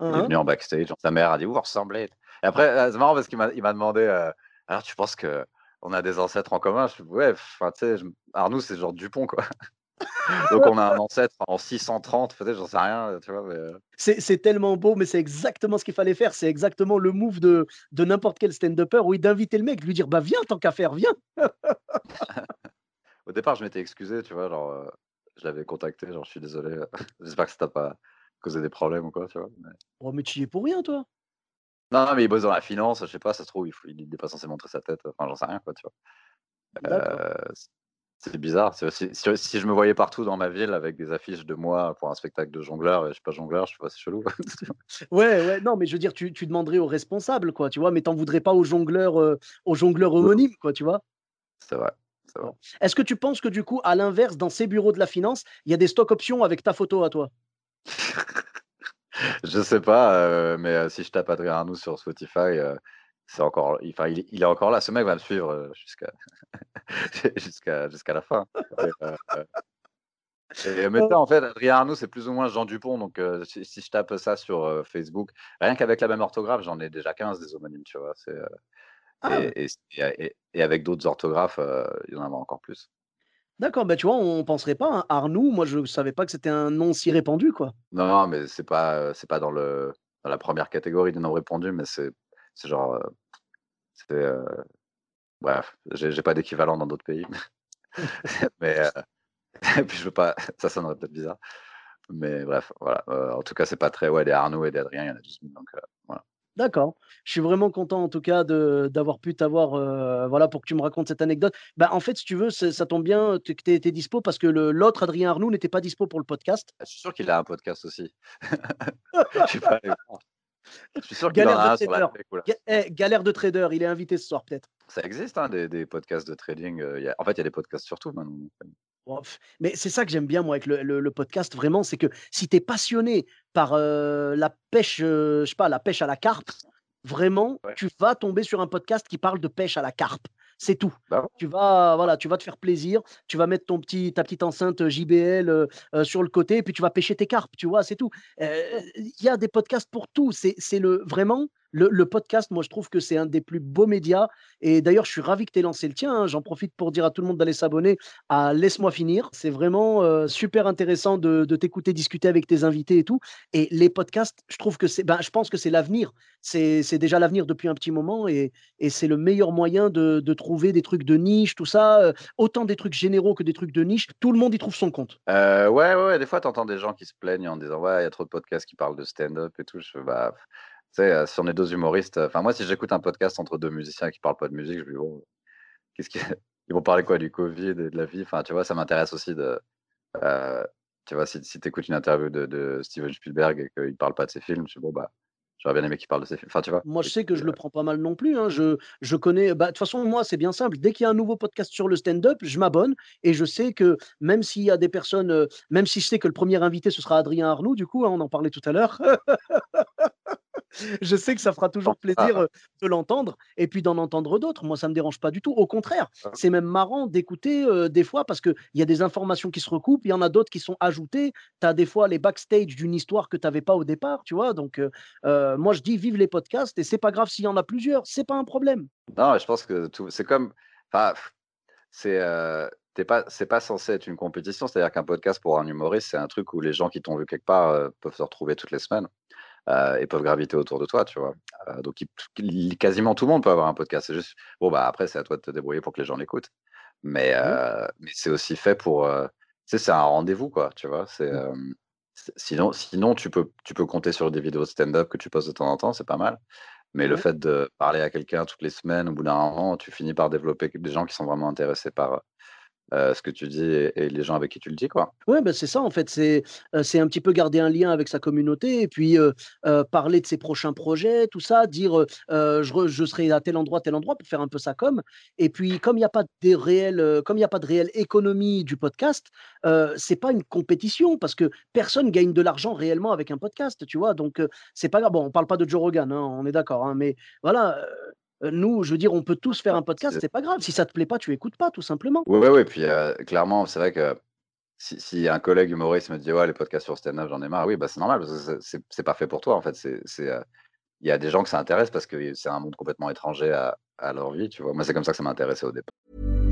B: il est hein? venu en backstage. Sa mère a dit Vous ressemblez. Et après, euh, c'est marrant parce qu'il m'a demandé euh, Alors, tu penses qu'on a des ancêtres en commun? Je Ouais, enfin, tu sais, Arnoux, c'est genre Dupont, quoi. Donc, on a un ancêtre en 630, peut-être, j'en sais rien, tu vois. Euh
A: c'est tellement beau, mais c'est exactement ce qu'il fallait faire. C'est exactement le move de, de n'importe quel stand-upper, oui, d'inviter le mec, lui dire Bah, viens, tant qu'à faire, viens.
B: Au départ, je m'étais excusé, tu vois, genre, je l'avais contacté, genre, je suis désolé, j'espère que ça t'a pas causer des problèmes ou quoi, tu vois. Mais...
A: Oh, mais tu y es pour rien, toi.
B: Non, mais il bosse dans la finance, je sais pas, ça se trouve, il n'est pas censé montrer sa tête, enfin, j'en sais rien, quoi, tu vois. Euh, c'est bizarre. Si, si, je me voyais partout dans ma ville avec des affiches de moi pour un spectacle de jongleur et je suis pas jongleur, je sais pas, chelou.
A: ouais, ouais, non, mais je veux dire, tu, tu demanderais aux responsables, quoi, tu vois, mais t'en voudrais pas aux jongleurs, euh, aux jongleurs homonymes, quoi, tu vois.
B: C'est vrai.
A: Est-ce que tu penses que du coup, à l'inverse, dans ces bureaux de la finance, il y a des stock options avec ta photo à toi?
B: Je sais pas, mais si je tape Adrien Arnoux sur Spotify, c'est encore, il, il est encore là. Ce mec va me suivre jusqu'à jusqu'à jusqu'à la fin. Et, maintenant, en fait, Adrien Arnoux, c'est plus ou moins Jean Dupont. Donc, si, je tape ça sur Facebook, rien qu'avec la même orthographe, j'en ai déjà 15 des homonymes, tu vois. Ah et, et, avec d'autres orthographes, il y en a encore plus.
A: D'accord, bah, tu vois, on penserait pas, hein. Arnoux, moi, je savais pas que c'était un nom si répandu, quoi.
B: Non, non, mais c'est pas, c'est pas dans le dans la première catégorie des noms répandus, mais c'est c'est genre, c'est, euh, bref, j'ai pas d'équivalent dans d'autres pays. Mais puis je veux pas ça sonnerait peut-être bizarre. Mais bref, voilà, en tout cas, c'est pas très ouais, des Arnoux et des Adrien, il y en a 12 000 donc.
A: D'accord. Je suis vraiment content en tout cas d'avoir pu t'avoir, euh, voilà, pour que tu me racontes cette anecdote. Bah, en fait, si tu veux, ça tombe bien que tu étais dispo parce que l'autre Adrien Arnoux n'était pas dispo pour le podcast.
B: Ah, je suis sûr qu'il a un podcast aussi. Je suis pas Je suis sûr qu'il en a un sur la
A: eh, galère de trader, il est invité ce soir peut-être.
B: Ça existe, hein, des, podcasts de trading. Euh, en fait, il y a des podcasts sur tout maintenant.
A: Mais c'est ça que j'aime bien, moi, avec le, podcast, vraiment, c'est que si tu es passionné par la pêche, je sais pas, la pêche à la carpe, vraiment, tu vas tomber sur un podcast qui parle de pêche à la carpe. C'est tout. Bah tu vas, voilà, tu vas te faire plaisir. Tu vas mettre ton petit, ta petite enceinte JBL sur le côté, et puis tu vas pêcher tes carpes. Tu vois, c'est tout. Il y a des podcasts pour tout. C'est le vraiment le, podcast, moi, je trouve que c'est un des plus beaux médias. Et d'ailleurs, je suis ravi que tu aies lancé le tien. Hein. J'en profite pour dire à tout le monde d'aller s'abonner à Laisse-moi finir. C'est vraiment euh, super intéressant de, t'écouter discuter avec tes invités et tout. Et les podcasts, je trouve que c'est, ben, je pense que c'est l'avenir. C'est, déjà l'avenir depuis un petit moment et, c'est le meilleur moyen de, trouver des trucs de niche, tout ça. Euh, autant des trucs généraux que des trucs de niche. Tout le monde y trouve son compte.
B: Euh, ouais, ouais, des fois, tu entends des gens qui se plaignent en disant Ouais, il y a trop de podcasts qui parlent de stand-up et tout. Je bah, sais, si on est deux humoristes, enfin moi si j'écoute un podcast entre deux musiciens qui parlent pas de musique, je me dis bon, qu'est-ce qu'ils vont parler quoi du Covid et de la vie, enfin tu vois, ça m'intéresse aussi de, tu vois, si, si tu écoutes une interview de, Steven Spielberg et qu'il parle pas de ses films, je dis bon bah J'aurais bien aimé qu'il parle de ses films. Enfin, tu vois.
A: Moi, je sais que je le prends pas mal non plus. Hein. Je, je connais. Bah, de toute façon, moi, c'est bien simple. Dès qu'il y a un nouveau podcast sur le stand-up, je m'abonne et je sais que même s'il y a des personnes, même si je sais que le premier invité ce sera Adrien Arnoux, du coup, hein, on en parlait tout à l'heure. je sais que ça fera toujours plaisir de l'entendre et puis d'en entendre d'autres. Moi, ça ne me dérange pas du tout. Au contraire, ah. c'est même marrant d'écouter des fois parce qu'il y a des informations qui se recoupent, il y en a d'autres qui sont ajoutées. Tu as des fois les backstage d'une histoire que tu n'avais pas au départ, tu vois? Donc, moi, je dis vive les podcasts et c'est pas grave s'il y en a plusieurs, c'est pas un problème.
B: Non, je pense que c'est comme. Enfin, c'est. pas, c'est pas censé être une compétition, c'est-à-dire qu'un podcast pour un humoriste, c'est un truc où les gens qui t'ont vu quelque part peuvent se retrouver toutes les semaines. Et peuvent graviter autour de toi, tu vois. donc, quasiment tout le monde peut avoir un podcast. C'est juste, bon, bah après, c'est à toi de te débrouiller pour que les gens l'écoutent. Mais, mmh. mais c'est aussi fait pour, tu sais, c'est un rendez-vous, quoi, tu vois. C'est, mmh. sinon, sinon tu, peux, tu peux compter sur des vidéos de stand-up que tu postes de temps en temps, c'est pas mal. Mais le fait de parler à quelqu'un toutes les semaines, au bout d'un moment, tu finis par développer des gens qui sont vraiment intéressés par, euh, ce que tu dis et, les gens avec qui tu le dis, quoi.
A: Ouais, bah, c'est ça en fait, c'est euh, un petit peu garder un lien avec sa communauté et puis euh, parler de ses prochains projets, tout ça, dire je, je, serai à tel endroit, tel endroit pour faire un peu ça comme. Et puis comme il n'y a pas a pas de réelle économie du podcast, c'est pas une compétition parce que personne gagne de l'argent réellement avec un podcast, tu vois. Donc c'est pas grave. Bon, on parle pas de Joe Rogan, hein, on est d'accord, hein, mais voilà nous, je veux dire, on peut tous faire un podcast, c'est pas grave. Si ça te plaît pas, tu écoutes pas, tout simplement.
B: Oui, oui, oui. Puis clairement, c'est vrai que si, un collègue humoriste me dit ouais, les podcasts sur stand-up, j'en ai marre, oui, bah, c'est normal, parce que c'est pas fait pour toi, en fait. C'est, il y a des gens que ça intéresse parce que c'est un monde complètement étranger à, à leur vie, tu vois. Moi, c'est comme ça que ça m'a intéressé au départ.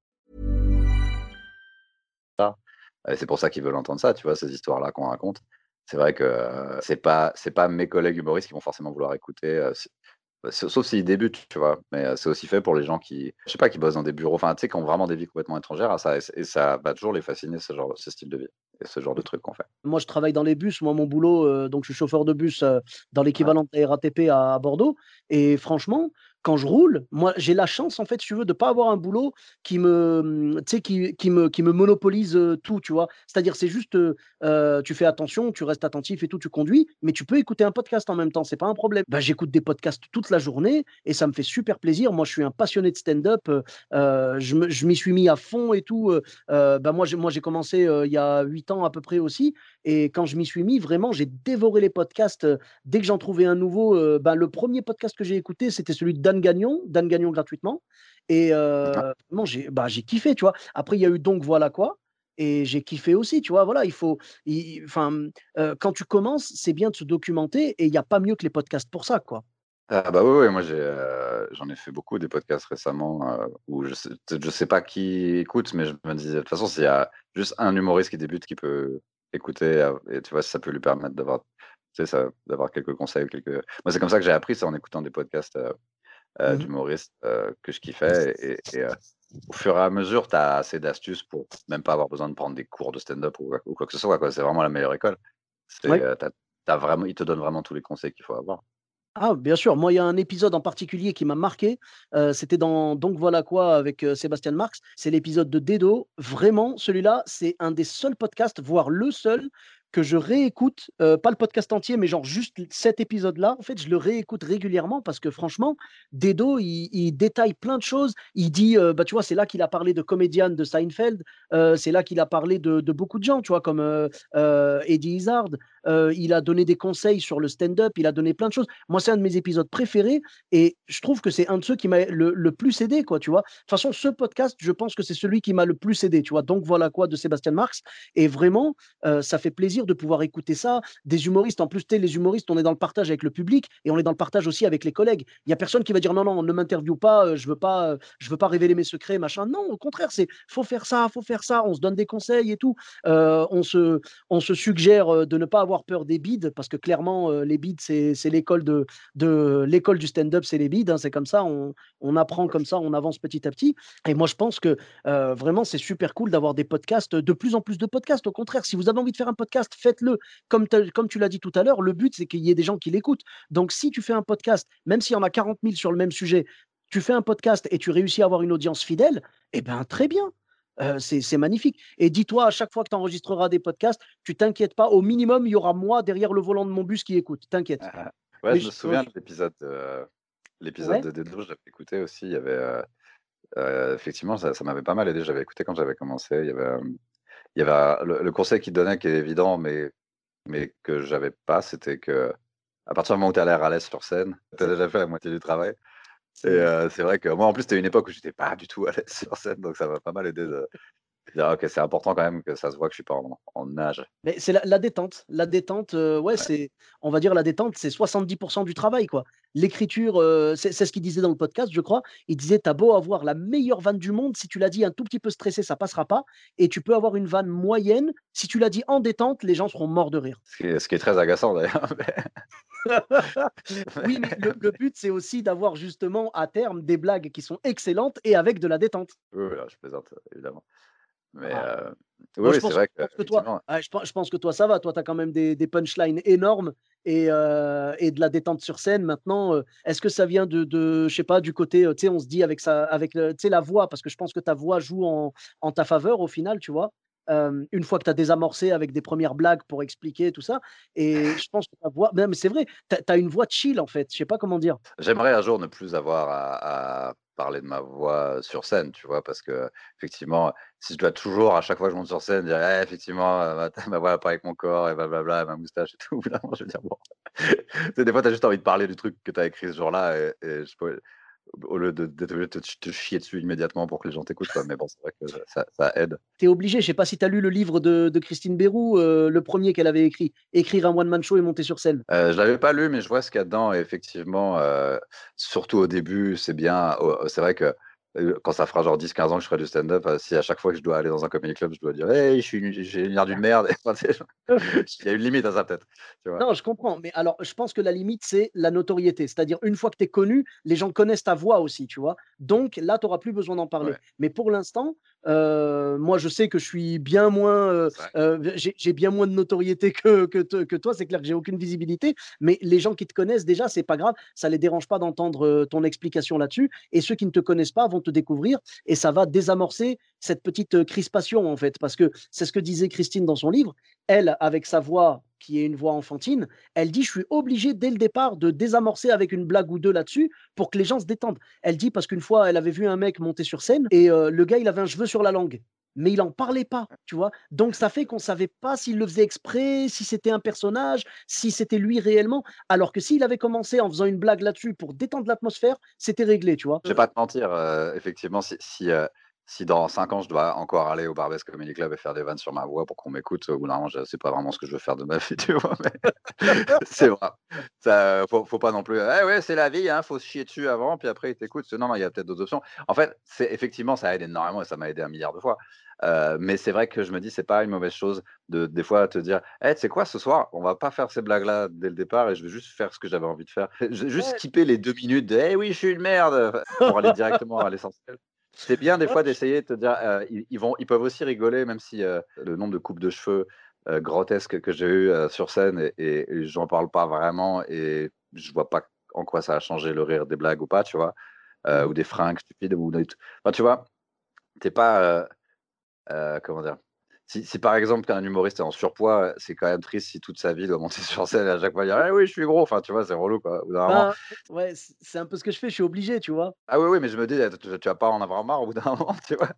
B: C'est pour ça qu'ils veulent entendre ça, tu vois, ces histoires-là qu'on raconte. C'est vrai que euh, c'est pas c'est pas mes collègues humoristes qui vont forcément vouloir écouter, euh, bah, sauf s'ils débutent, tu vois. Mais euh, c'est aussi fait pour les gens qui, je sais pas, qui bossent dans des bureaux, enfin, tu sais, qui ont vraiment des vies complètement étrangères à ça, et, ça va toujours les fasciner ce genre, ce style de vie et ce genre de trucs qu'on fait.
A: Moi, je travaille dans les bus. Moi, mon boulot, donc je suis chauffeur de bus dans l'équivalent de RATP à Bordeaux, et franchement, quand je roule, moi, j'ai la chance, en fait, tu veux, de ne pas avoir un boulot qui me, mmh, qui, qui, me, qui me monopolise tout, tu vois. C'est-à-dire, c'est juste, tu fais attention, tu restes attentif et tout, tu conduis, mais tu peux écouter un podcast en même temps, c'est pas un problème. Bah, j'écoute des podcasts toute la journée et ça me fait super plaisir. Moi, je suis un passionné de stand-up, je m'y suis mis à fond et tout. bah, moi, j'ai commencé il y a huit ans à peu près aussi, et quand je m'y suis mis, vraiment, j'ai dévoré les podcasts. Dès que j'en trouvais un nouveau, bah, le premier podcast que j'ai écouté, c'était celui de Dan Gagnon, Dan Gagnon gratuitement. Et euh, j'ai bah, kiffé, tu vois. Après, il y a eu donc voilà quoi. Et j'ai kiffé aussi, tu vois. Voilà, il faut. Enfin, quand tu commences, c'est bien de se documenter et il n'y a pas mieux que les podcasts pour ça, quoi.
B: Ah bah oui, moi j'en ai, fait beaucoup des podcasts récemment où je sais, je sais pas qui écoute, mais je me disais de toute façon, s'il y a juste un humoriste qui débute qui peut écouter, et tu vois, ça peut lui permettre d'avoir d'avoir quelques conseils. Quelques... Moi, c'est comme ça que j'ai appris ça en écoutant des podcasts euh, mmh d'humoristes euh, que je kiffais. Et, et euh, au fur et à mesure, tu as assez d'astuces pour même pas avoir besoin de prendre des cours de stand-up ou, quoi que ce soit. Quoi. C'est vraiment la meilleure école. vraiment, ils te donnent vraiment tous les conseils qu'il faut avoir.
A: Ah, bien sûr. Moi, il y a un épisode en particulier qui m'a marqué. c'était dans Donc voilà quoi avec Sébastien Marx. C'est l'épisode de Dedo. Vraiment, celui-là, c'est un des seuls podcasts, voire le seul, que je réécoute, pas le podcast entier, mais genre juste cet épisode-là, en fait, je le réécoute régulièrement parce que franchement, Dedo, il, détaille plein de choses. Il dit, bah, tu vois, c'est là qu'il a parlé de comédienne de Seinfeld, c'est là qu'il a parlé de, beaucoup de gens, tu vois, comme Eddie Izzard. il a donné des conseils sur le stand-up, il a donné plein de choses. Moi, c'est un de mes épisodes préférés et je trouve que c'est un de ceux qui m'a le, plus aidé, quoi, tu vois. De toute façon, ce podcast, je pense que c'est celui qui m'a le plus aidé, tu vois. Donc voilà quoi de Sébastien Marx. Et vraiment, ça fait plaisir de pouvoir écouter ça. Des humoristes, en plus, les humoristes, on est dans le partage avec le public et on est dans le partage aussi avec les collègues. Il y a personne qui va dire non, non, ne m'interviewe pas, euh, je veux pas, euh, je veux pas révéler mes secrets, machin. Non, au contraire, c'est faut faire ça, faut faire ça. On se donne des conseils et tout. Euh, on se, on se suggère de ne pas avoir peur des bides parce que clairement, les bides, c'est l'école de, de l'école du stand-up, c'est les bides. Hein, c'est comme ça, on, on, apprend comme ça, on avance petit à petit. Et moi, je pense que vraiment, c'est super cool d'avoir des podcasts, de plus en plus de podcasts. Au contraire, si vous avez envie de faire un podcast, faites-le. Comme, comme tu l'as dit tout à l'heure, le but, c'est qu'il y ait des gens qui l'écoutent. Donc, si tu fais un podcast, même s'il y en a 40 000 sur le même sujet, tu fais un podcast et tu réussis à avoir une audience fidèle, eh bien, très bien. Euh, c'est magnifique. Et dis-toi, à chaque fois que tu enregistreras des podcasts, tu t'inquiètes pas, au minimum, il y aura moi derrière le volant de mon bus qui écoute. T'inquiète.
B: Ah, ouais, je me souviens de l'épisode de, l'épisode de Dedo, j'avais écouté aussi. Il y avait, euh, euh, effectivement, ça, ça m'avait pas mal aidé. J'avais écouté quand j'avais commencé. Il y avait, il y avait le, conseil qu'il donnait qui est évident, mais mais que j'avais pas, c'était que à partir du moment où tu as l'air à l'aise sur scène, tu as déjà fait la moitié du travail. Et c'est vrai que moi, en plus, c'était une époque où j'étais pas du tout à l'aise sur scène, donc ça m'a pas mal aidé de, ok, c'est important quand même que ça se voit que je suis pas en, en nage.
A: Mais c'est la, détente. La détente, ouais, c'est, on va dire la détente, c'est 70% du travail, quoi. L'écriture, c'est, ce qu'il disait dans le podcast, je crois. Il disait, t'as beau avoir la meilleure vanne du monde, si tu l'as dit un tout petit peu stressé, ça passera pas. Et tu peux avoir une vanne moyenne, si tu l'as dit en détente, les gens seront morts de rire.
B: Ce qui est, très agaçant d'ailleurs.
A: oui, mais le, but, c'est aussi d'avoir justement à terme des blagues qui sont excellentes et avec de la détente.
B: Oui, je plaisante, évidemment. Mais ah. oui, c'est vrai que,
A: toi, ah, je, pense que toi, ça va. Toi, tu as quand même des, punchlines énormes et, et, de la détente sur scène. Maintenant, est-ce que ça vient de, de, je sais pas, du côté, tu sais, on se dit avec, ça, avec la voix, parce que je pense que ta voix joue en, en ta faveur au final, tu vois? Une fois que tu as désamorcé avec des premières blagues pour expliquer tout ça. Et je pense que ta voix, mais c'est vrai, tu as, une voix chill en fait, je sais pas comment dire.
B: J'aimerais un jour ne plus avoir à parler de ma voix sur scène, tu vois, parce que effectivement, si je dois toujours, à chaque fois que je monte sur scène, dire «Eh, effectivement, ma, voix pas avec mon corps et blablabla, ma moustache et tout, je veux dire, bon. des fois, tu as juste envie de parler du truc que tu as écrit ce jour-là et, je peux, au lieu d'être obligé de te, chier dessus immédiatement pour que les gens t'écoutent. Mais bon, c'est vrai que ça, aide.
A: Tu es obligé, je sais pas si tu as lu le livre de, Christine Bérou, euh, le premier qu'elle avait écrit, Écrire un one-man show et monter sur scène.
B: Euh, je l'avais pas lu, mais je vois ce qu'il y a dedans. Et effectivement, euh, surtout au début, c'est bien. C'est vrai que quand ça fera genre 10-15 ans que je ferai du stand-up, si à chaque fois que je dois aller dans un comedy club, je dois dire Hey, j'ai une air d'une merde. Il y a une limite à ça, peut-être.
A: Non, je comprends. Mais alors, je pense que la limite, c'est la notoriété. C'est-à-dire, une fois que tu es connu, les gens connaissent ta voix aussi, tu vois. Donc là, tu n'auras plus besoin d'en parler. Mais pour l'instant, moi, je sais que je suis bien moins, j'ai bien moins de notoriété que, que, que toi. C'est clair que j'ai aucune visibilité, mais les gens qui te connaissent déjà, c'est pas grave. Ça les dérange pas d'entendre ton explication là-dessus. Et ceux qui ne te connaissent pas vont te découvrir et ça va désamorcer cette petite crispation en fait, parce que c'est ce que disait Christine dans son livre. Elle, avec sa voix qui est une voix enfantine, elle dit je suis obligée dès le départ de désamorcer avec une blague ou deux là-dessus pour que les gens se détendent. Elle dit parce qu'une fois elle avait vu un mec monter sur scène et le gars il avait un cheveu sur la langue mais il n'en parlait pas, tu vois. Donc ça fait qu'on ne savait pas s'il le faisait exprès, si c'était un personnage, si c'était lui réellement. Alors que s'il avait commencé en faisant une blague là-dessus pour détendre l'atmosphère, c'était réglé, tu vois.
B: Je vais pas te mentir, effectivement, si, si dans 5 ans, je dois encore aller au Barbès Comedy Club et faire des vannes sur ma voix pour qu'on m'écoute, au bout d'un moment, c'est pas vraiment ce que je veux faire de ma vie, tu vois. c'est vrai. Ça, faut, faut, pas non plus. Eh ouais, c'est la vie, hein, faut se chier dessus avant, puis après, il t'écoute. Non, non, il y a peut-être d'autres options. En fait, c'est effectivement, ça aide énormément et ça m'a aidé un milliard de fois. Euh, mais c'est vrai que je me dis, c'est pas une mauvaise chose de des fois te dire, hey, «Eh, tu sais quoi, ce soir, on va pas faire ces blagues-là dès le départ et je vais juste faire ce que j'avais envie de faire. Juste skipper les deux minutes de, eh oui, je suis une merde, pour aller directement à l'essentiel. C'est bien des fois d'essayer de te dire, ils, vont, ils peuvent aussi rigoler, même si le nombre de coupes de cheveux grotesques que j'ai eu sur scène et, et, j'en parle pas vraiment et je vois pas en quoi ça a changé le rire des blagues ou pas, tu vois, mmh ou des fringues stupides ou enfin, tu vois, t'es pas, comment dire, si, par exemple un humoriste est en surpoids, c'est quand même triste si toute sa vie doit monter sur scène et à chaque fois dire «Ah oui, je suis gros. Enfin, tu vois, c'est relou quoi.
A: Ben, ouais, c'est un peu ce que je fais, je suis obligé, tu vois.
B: Ah oui, oui, mais je me dis, tu, tu vas pas en avoir marre au bout d'un moment, tu vois?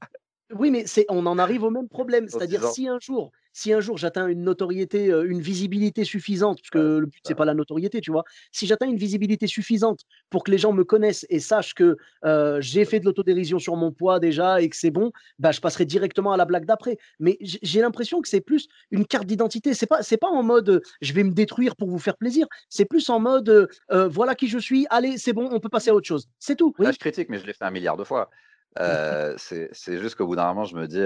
A: Oui, mais c'est, on en arrive au même problème. C'est-à-dire, si un jour, si un jour j'atteins une notoriété, une visibilité suffisante, parce que le but, c'est pas la notoriété, tu vois. Si j'atteins une visibilité suffisante pour que les gens me connaissent et sachent que j'ai fait de l'autodérision sur mon poids déjà et que c'est bon, bah, je passerai directement à la blague d'après. Mais j'ai l'impression que c'est plus une carte d'identité. C'est pas, c'est pas en mode je vais me détruire pour vous faire plaisir. C'est plus en mode voilà qui je suis. Allez, c'est bon, on peut passer à autre chose. C'est tout.
B: Là, je critique, mais je l'ai fait un milliard de fois. c'est juste qu'au bout d'un moment, je me dis,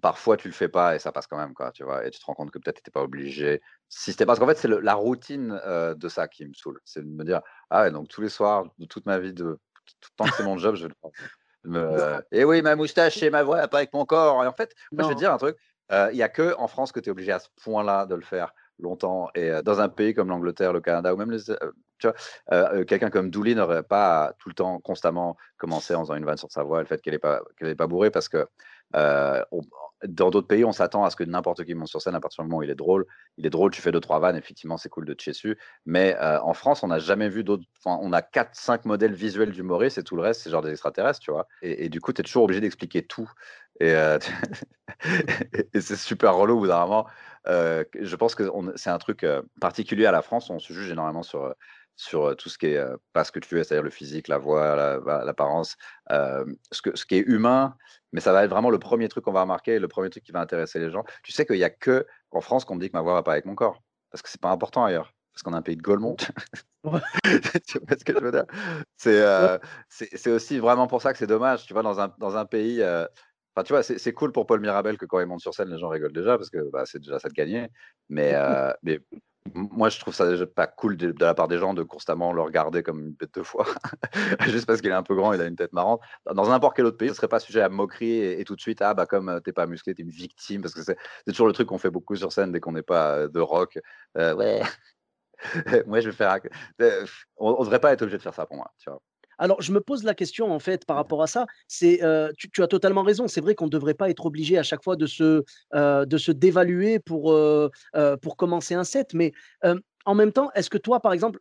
B: parfois tu le fais pas et ça passe quand même, quoi, tu vois. Et tu te rends compte que peut-être tu n'étais pas obligé. Si c'était parce qu'en fait, c'est la routine de ça qui me saoule. C'est de me dire, ah ouais, donc tous les soirs, de toute ma vie, de, tout le temps que c'est mon job, je vais le faire. et oui, ma moustache et ma voix, pas avec mon corps. Et en fait, moi, je vais te dire un truc. Il n'y a que en France que tu es obligé à ce point-là de le faire longtemps. Et dans un pays comme l'Angleterre, le Canada ou même les, tu vois, quelqu'un comme Dooley n'aurait pas tout le temps, constamment commencé en faisant une vanne sur sa voix, le fait qu'elle n'est pas, qu'elle pas bourrée, parce que dans d'autres pays, on s'attend à ce que n'importe qui monte sur scène à partir du moment où il est drôle. Il est drôle, tu fais deux, trois vannes, effectivement, c'est cool de te chier dessus. Mais en France, on n'a jamais vu d'autres. Enfin, on a quatre, cinq modèles visuels d'humoristes et tout le reste, c'est genre des extraterrestres, tu vois. Et, du coup, tu es toujours obligé d'expliquer tout. Et et, c'est super relou au bout d'un je pense que c'est un truc particulier à la France. On se juge énormément sur, sur tout ce qui est pas ce que tu es, c'est-à-dire le physique, la voix, l'apparence, ce, ce qui est humain. Mais ça va être vraiment le premier truc qu'on va remarquer, le premier truc qui va intéresser les gens. Tu sais qu'il n'y a que en France qu'on me dit que ma voix va pas avec mon corps, parce que c'est pas important ailleurs parce qu'on a un pays de Gaulmont. tu vois ce que je veux dire? C'est aussi vraiment pour ça que c'est dommage. Tu vois, dans un, dans un pays. Enfin, tu vois, c'est cool pour Paul Mirabel que quand il monte sur scène, les gens rigolent déjà parce que bah, c'est déjà ça de gagner. Mais, mais moi, je trouve ça pas cool de, la part des gens de constamment le regarder comme une bête de foie, juste parce qu'il est un peu grand, il a une tête marrante. Dans n'importe quel autre pays, ce serait pas sujet à moquerie et, tout de suite, ah bah comme t'es pas musclé, t'es une victime, parce que c'est toujours le truc qu'on fait beaucoup sur scène dès qu'on n'est pas de rock. ouais, moi, je vais faire. On ne devrait pas être obligé de faire ça pour moi. Tu vois.
A: Alors, je me pose la question, en fait, par rapport à ça. C'est, tu, as totalement raison. C'est vrai qu'on ne devrait pas être obligé à chaque fois de se, de se dévaluer pour, pour commencer un set. Mais en même temps, est-ce que toi, par exemple,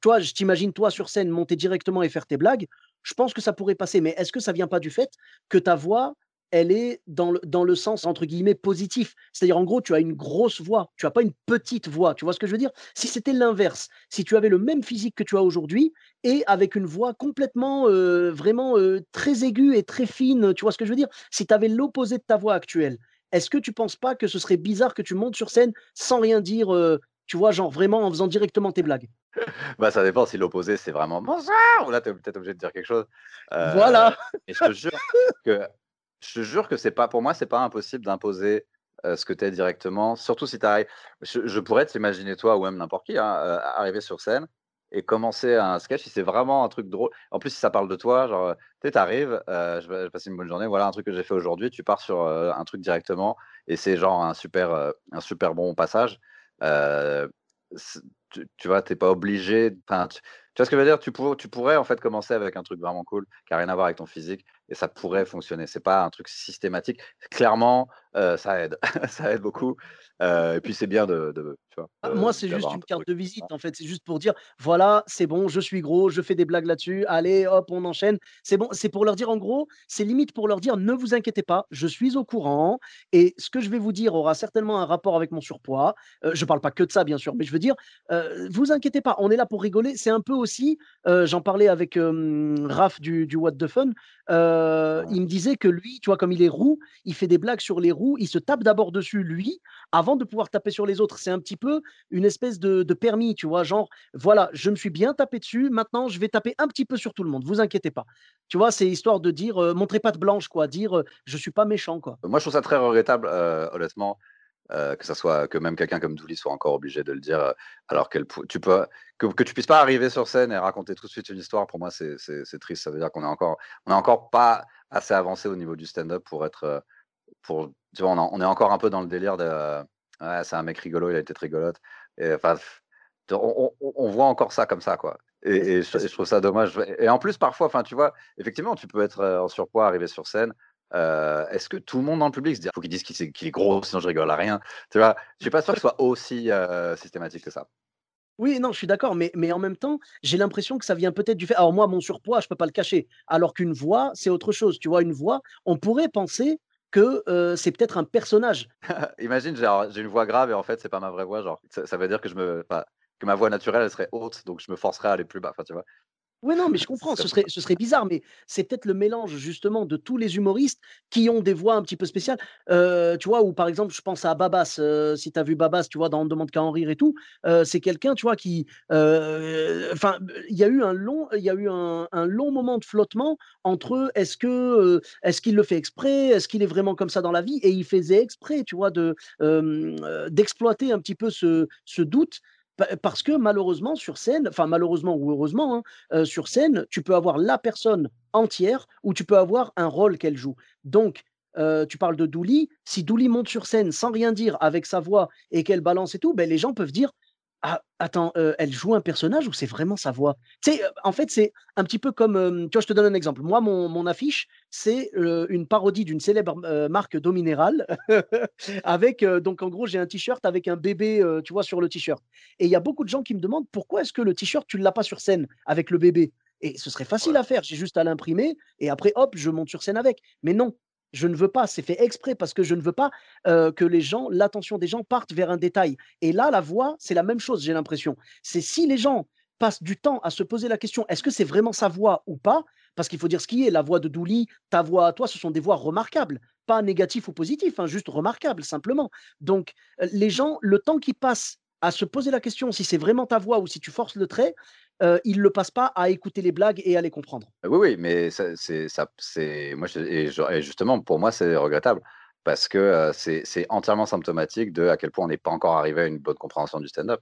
A: toi, je t'imagine, toi, sur scène, monter directement et faire tes blagues, je pense que ça pourrait passer. Mais est-ce que ça vient pas du fait que ta voix, elle est dans le, dans le sens, entre guillemets, positif. C'est-à-dire, en gros, tu as une grosse voix, tu n'as pas une petite voix. Tu vois ce que je veux dire? Si c'était l'inverse, si tu avais le même physique que tu as aujourd'hui et avec une voix complètement, vraiment très aiguë et très fine, tu vois ce que je veux dire? Si tu avais l'opposé de ta voix actuelle, est-ce que tu ne penses pas que ce serait bizarre que tu montes sur scène sans rien dire, tu vois, genre vraiment en faisant directement tes blagues?
B: Bah, ça dépend si l'opposé c'est vraiment bonsoir ou là tu es peut-être obligé de dire quelque chose.
A: voilà.
B: Et je te jure que je te jure que c'est pas pour moi, c'est pas impossible d'imposer ce que tu es directement, surtout si tu arrives. Je, pourrais t'imaginer toi ou même n'importe qui hein, arriver sur scène et commencer un sketch si c'est vraiment un truc drôle. En plus, si ça parle de toi, genre, tu arrives, je, vais, passer une bonne journée, voilà un truc que j'ai fait aujourd'hui, tu pars sur un truc directement et c'est genre un super, un super bon passage. Tu, tu vois, t'es pas obligé. Tu, tu vois ce que je veux dire? Tu, tu pourrais en fait commencer avec un truc vraiment cool qui n'a rien à voir avec ton physique et ça pourrait fonctionner. C'est pas un truc systématique. Clairement, ça aide, ça aide beaucoup. et puis c'est bien de,
A: ah, moi, c'est juste une carte de visite, en fait. C'est juste pour dire, voilà, c'est bon, je suis gros, je fais des blagues là-dessus. Allez, hop, on enchaîne. C'est bon. C'est pour leur dire, en gros, c'est limite pour leur dire, ne vous inquiétez pas, je suis au courant. Et ce que je vais vous dire aura certainement un rapport avec mon surpoids. je parle pas que de ça, bien sûr, mais je veux dire, vous inquiétez pas, on est là pour rigoler. C'est un peu aussi, j'en parlais avec Raph du, du What the Fun. Il me disait que lui, tu vois, comme il est roux, il fait des blagues sur les roues. Il se tape d'abord dessus, lui, avant de pouvoir taper sur les autres. C'est un petit peu une espèce de, permis, tu vois, genre, voilà, je me suis bien tapé dessus, maintenant je vais taper un petit peu sur tout le monde, vous inquiétez pas. Tu vois, c'est histoire de dire, euh, montrez pas de blanche, quoi, dire, euh, je suis pas méchant, quoi.
B: Moi, je trouve ça très regrettable, euh, que ça soit que même quelqu'un comme Douli soit encore obligé de le dire alors qu'elle tu peux que, tu puisses pas arriver sur scène et raconter tout de suite une histoire pour moi c'est triste ça veut dire qu'on est encore on est encore pas assez avancé au niveau du stand-up pour être pour tu vois on, est encore un peu dans le délire de Ouais, c'est un mec rigolo, il a été rigolote. Et, enfin, on, voit encore ça comme ça, quoi. Et, je, trouve ça dommage. Et en plus, parfois, enfin, tu vois, effectivement, tu peux être en surpoids, arriver sur scène. Est-ce que tout le monde dans le public se dit, faut qu'il dise qu'il est, gros, sinon je rigole à rien. Tu vois, je suis pas sûr que ce soit aussi systématique que ça.
A: Oui, non, je suis d'accord, mais, mais en même temps, j'ai l'impression que ça vient peut-être du fait. Alors, moi, mon surpoids, je peux pas le cacher. Alors qu'une voix, c'est autre chose. Tu vois, une voix, on pourrait penser que c'est peut-être un personnage.
B: Imagine, j'ai une voix grave et en fait, c'est pas ma vraie voix. Genre, ça, veut dire que je me, que ma voix naturelle, elle serait haute, donc je me forcerais à aller plus bas. Enfin, tu vois.
A: Oui, non, mais je comprends, ce serait, ce serait bizarre, mais c'est peut-être le mélange justement de tous les humoristes qui ont des voix un petit peu spéciales. tu vois, ou par exemple, je pense à Babas, si tu as vu Babas, tu vois, dans On ne demande qu'à en rire et tout, c'est quelqu'un, tu vois, qui. Enfin, il y a eu un long, il y a eu un, un, long moment de flottement entre est-ce que est-ce qu'il le fait exprès, est-ce qu'il est vraiment comme ça dans la vie, et il faisait exprès, tu vois, de d'exploiter un petit peu ce, ce doute parce que malheureusement, sur scène, enfin malheureusement ou heureusement, hein, euh, sur scène, tu peux avoir la personne entière ou tu peux avoir un rôle qu'elle joue. Donc, euh, tu parles de Douli. Si Douli monte sur scène sans rien dire avec sa voix et qu'elle balance et tout, ben, les gens peuvent dire ah, attends, elle joue un personnage ou c'est vraiment sa voix? Tu sais, en fait, c'est un petit peu comme, tu vois, je te donne un exemple. Moi, mon, mon affiche, c'est une parodie d'une célèbre marque d'eau minérale, avec, donc en gros, j'ai un t-shirt avec un bébé, tu vois, sur le t-shirt. Et il y a beaucoup de gens qui me demandent pourquoi est-ce que le t-shirt, tu ne l'as pas sur scène avec le bébé? Et ce serait facile à faire, j'ai juste à l'imprimer et après, hop, je monte sur scène avec. Mais non, Je ne veux pas, c'est fait exprès parce que je ne veux pas que les gens, l'attention des gens parte vers un détail. Et là, la voix, c'est la même chose, j'ai l'impression. C'est si les gens passent du temps à se poser la question, est-ce que c'est vraiment sa voix ou pas? Parce qu'il faut dire ce qui est, la voix de Douli, ta voix à toi, ce sont des voix remarquables, pas négatifs ou positifs, hein, juste remarquables, simplement. Donc, les gens, le temps qu'ils passent à se poser la question si c'est vraiment ta voix ou si tu forces le trait, euh, ils ne le passent pas à écouter les blagues et à les comprendre.
B: Oui, oui, mais ça, c'est, ça, c'est, moi, et, justement, pour moi, c'est regrettable parce que euh, c'est, entièrement symptomatique de à quel point on n'est pas encore arrivé à une bonne compréhension du stand-up,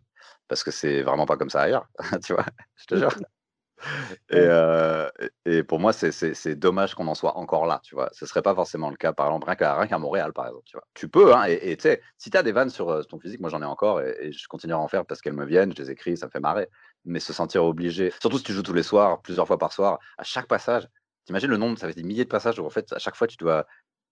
B: parce que c'est vraiment pas comme ça ailleurs, tu vois, je te jure. Et, et, pour moi, c'est dommage qu'on en soit encore là, tu vois. Ce serait pas forcément le cas, par exemple, rien qu'à Montréal, par exemple, tu vois. Tu peux, hein, et tu sais, si tu as des vannes sur ton physique, moi j'en ai encore, et, je continue à en faire parce qu'elles me viennent, je les écris, ça me fait marrer. Mais se sentir obligé, surtout si tu joues tous les soirs, plusieurs fois par soir, à chaque passage, t'imagines le nombre, ça fait des milliers de passages où en fait, à chaque fois, tu dois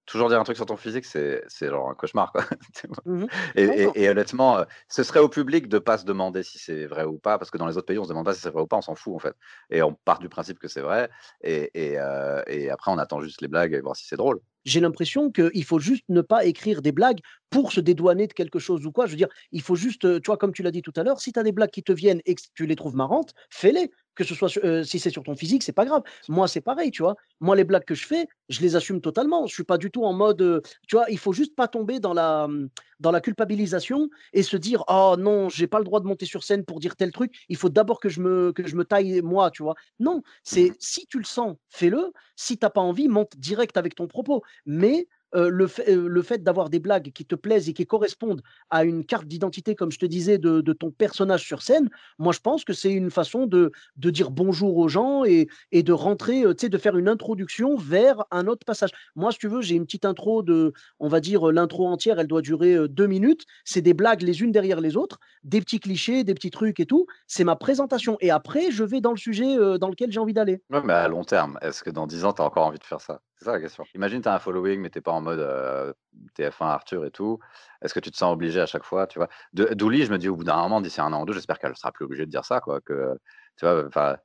B: toujours dire un truc sur ton physique, c'est genre un cauchemar. Quoi. Mmh et, honnêtement, euh, ce serait au public de pas se demander si c'est vrai ou pas, parce que dans les autres pays, on se demande pas si c'est vrai ou pas, on s'en fout en fait. Et on part du principe que c'est vrai, et, euh, et, après on attend juste les blagues et voir si c'est drôle.
A: J'ai l'impression qu'il faut juste ne pas écrire des blagues pour se dédouaner de quelque chose ou quoi. Je veux dire, il faut juste, euh, tu vois, comme tu l'as dit tout à l'heure, si tu as des blagues qui te viennent et que tu les trouves marrantes, fais-les que ce soit si c'est sur ton physique, c'est pas grave. Moi, c'est pareil, tu vois. Moi, les blagues que je fais, je les assume totalement. Je suis pas du tout en mode, tu vois, il faut juste pas tomber dans la, mmh, dans la culpabilisation et se dire, oh non, j'ai pas le droit de monter sur scène pour dire tel truc. Il faut d'abord que je me, que je me taille moi, tu vois. Non, c'est mmh si tu le sens, fais-le. Si t'as pas envie, monte direct avec ton propos. Mais le, fait, le fait d'avoir des blagues qui te plaisent et qui correspondent à une carte d'identité, comme je te disais, de, ton personnage sur scène, moi je pense que c'est une façon de, de, dire bonjour aux gens et, et de rentrer, tu sais, de faire une introduction vers un autre passage. Moi, si tu veux, j'ai une petite intro de, on va dire, l'intro entière, elle doit durer deux minutes. C'est des blagues les unes derrière les autres, des petits clichés, des petits trucs et tout. C'est ma présentation. Et après, je vais dans le sujet dans lequel j'ai envie d'aller.
B: Ouais, mais à long terme, est-ce que dans 10 ans, tu as encore envie de faire ça? C'est ça la question. Imagine, tu as un following, mais tu pas en mode TF1 Arthur et tout. Est-ce que tu te sens obligé à chaque fois, tu vois? Douli, je me dis au bout d'un moment, d'ici un an ou deux, j'espère qu'elle sera plus obligée de dire ça, quoi. Que, tu vois, enfin,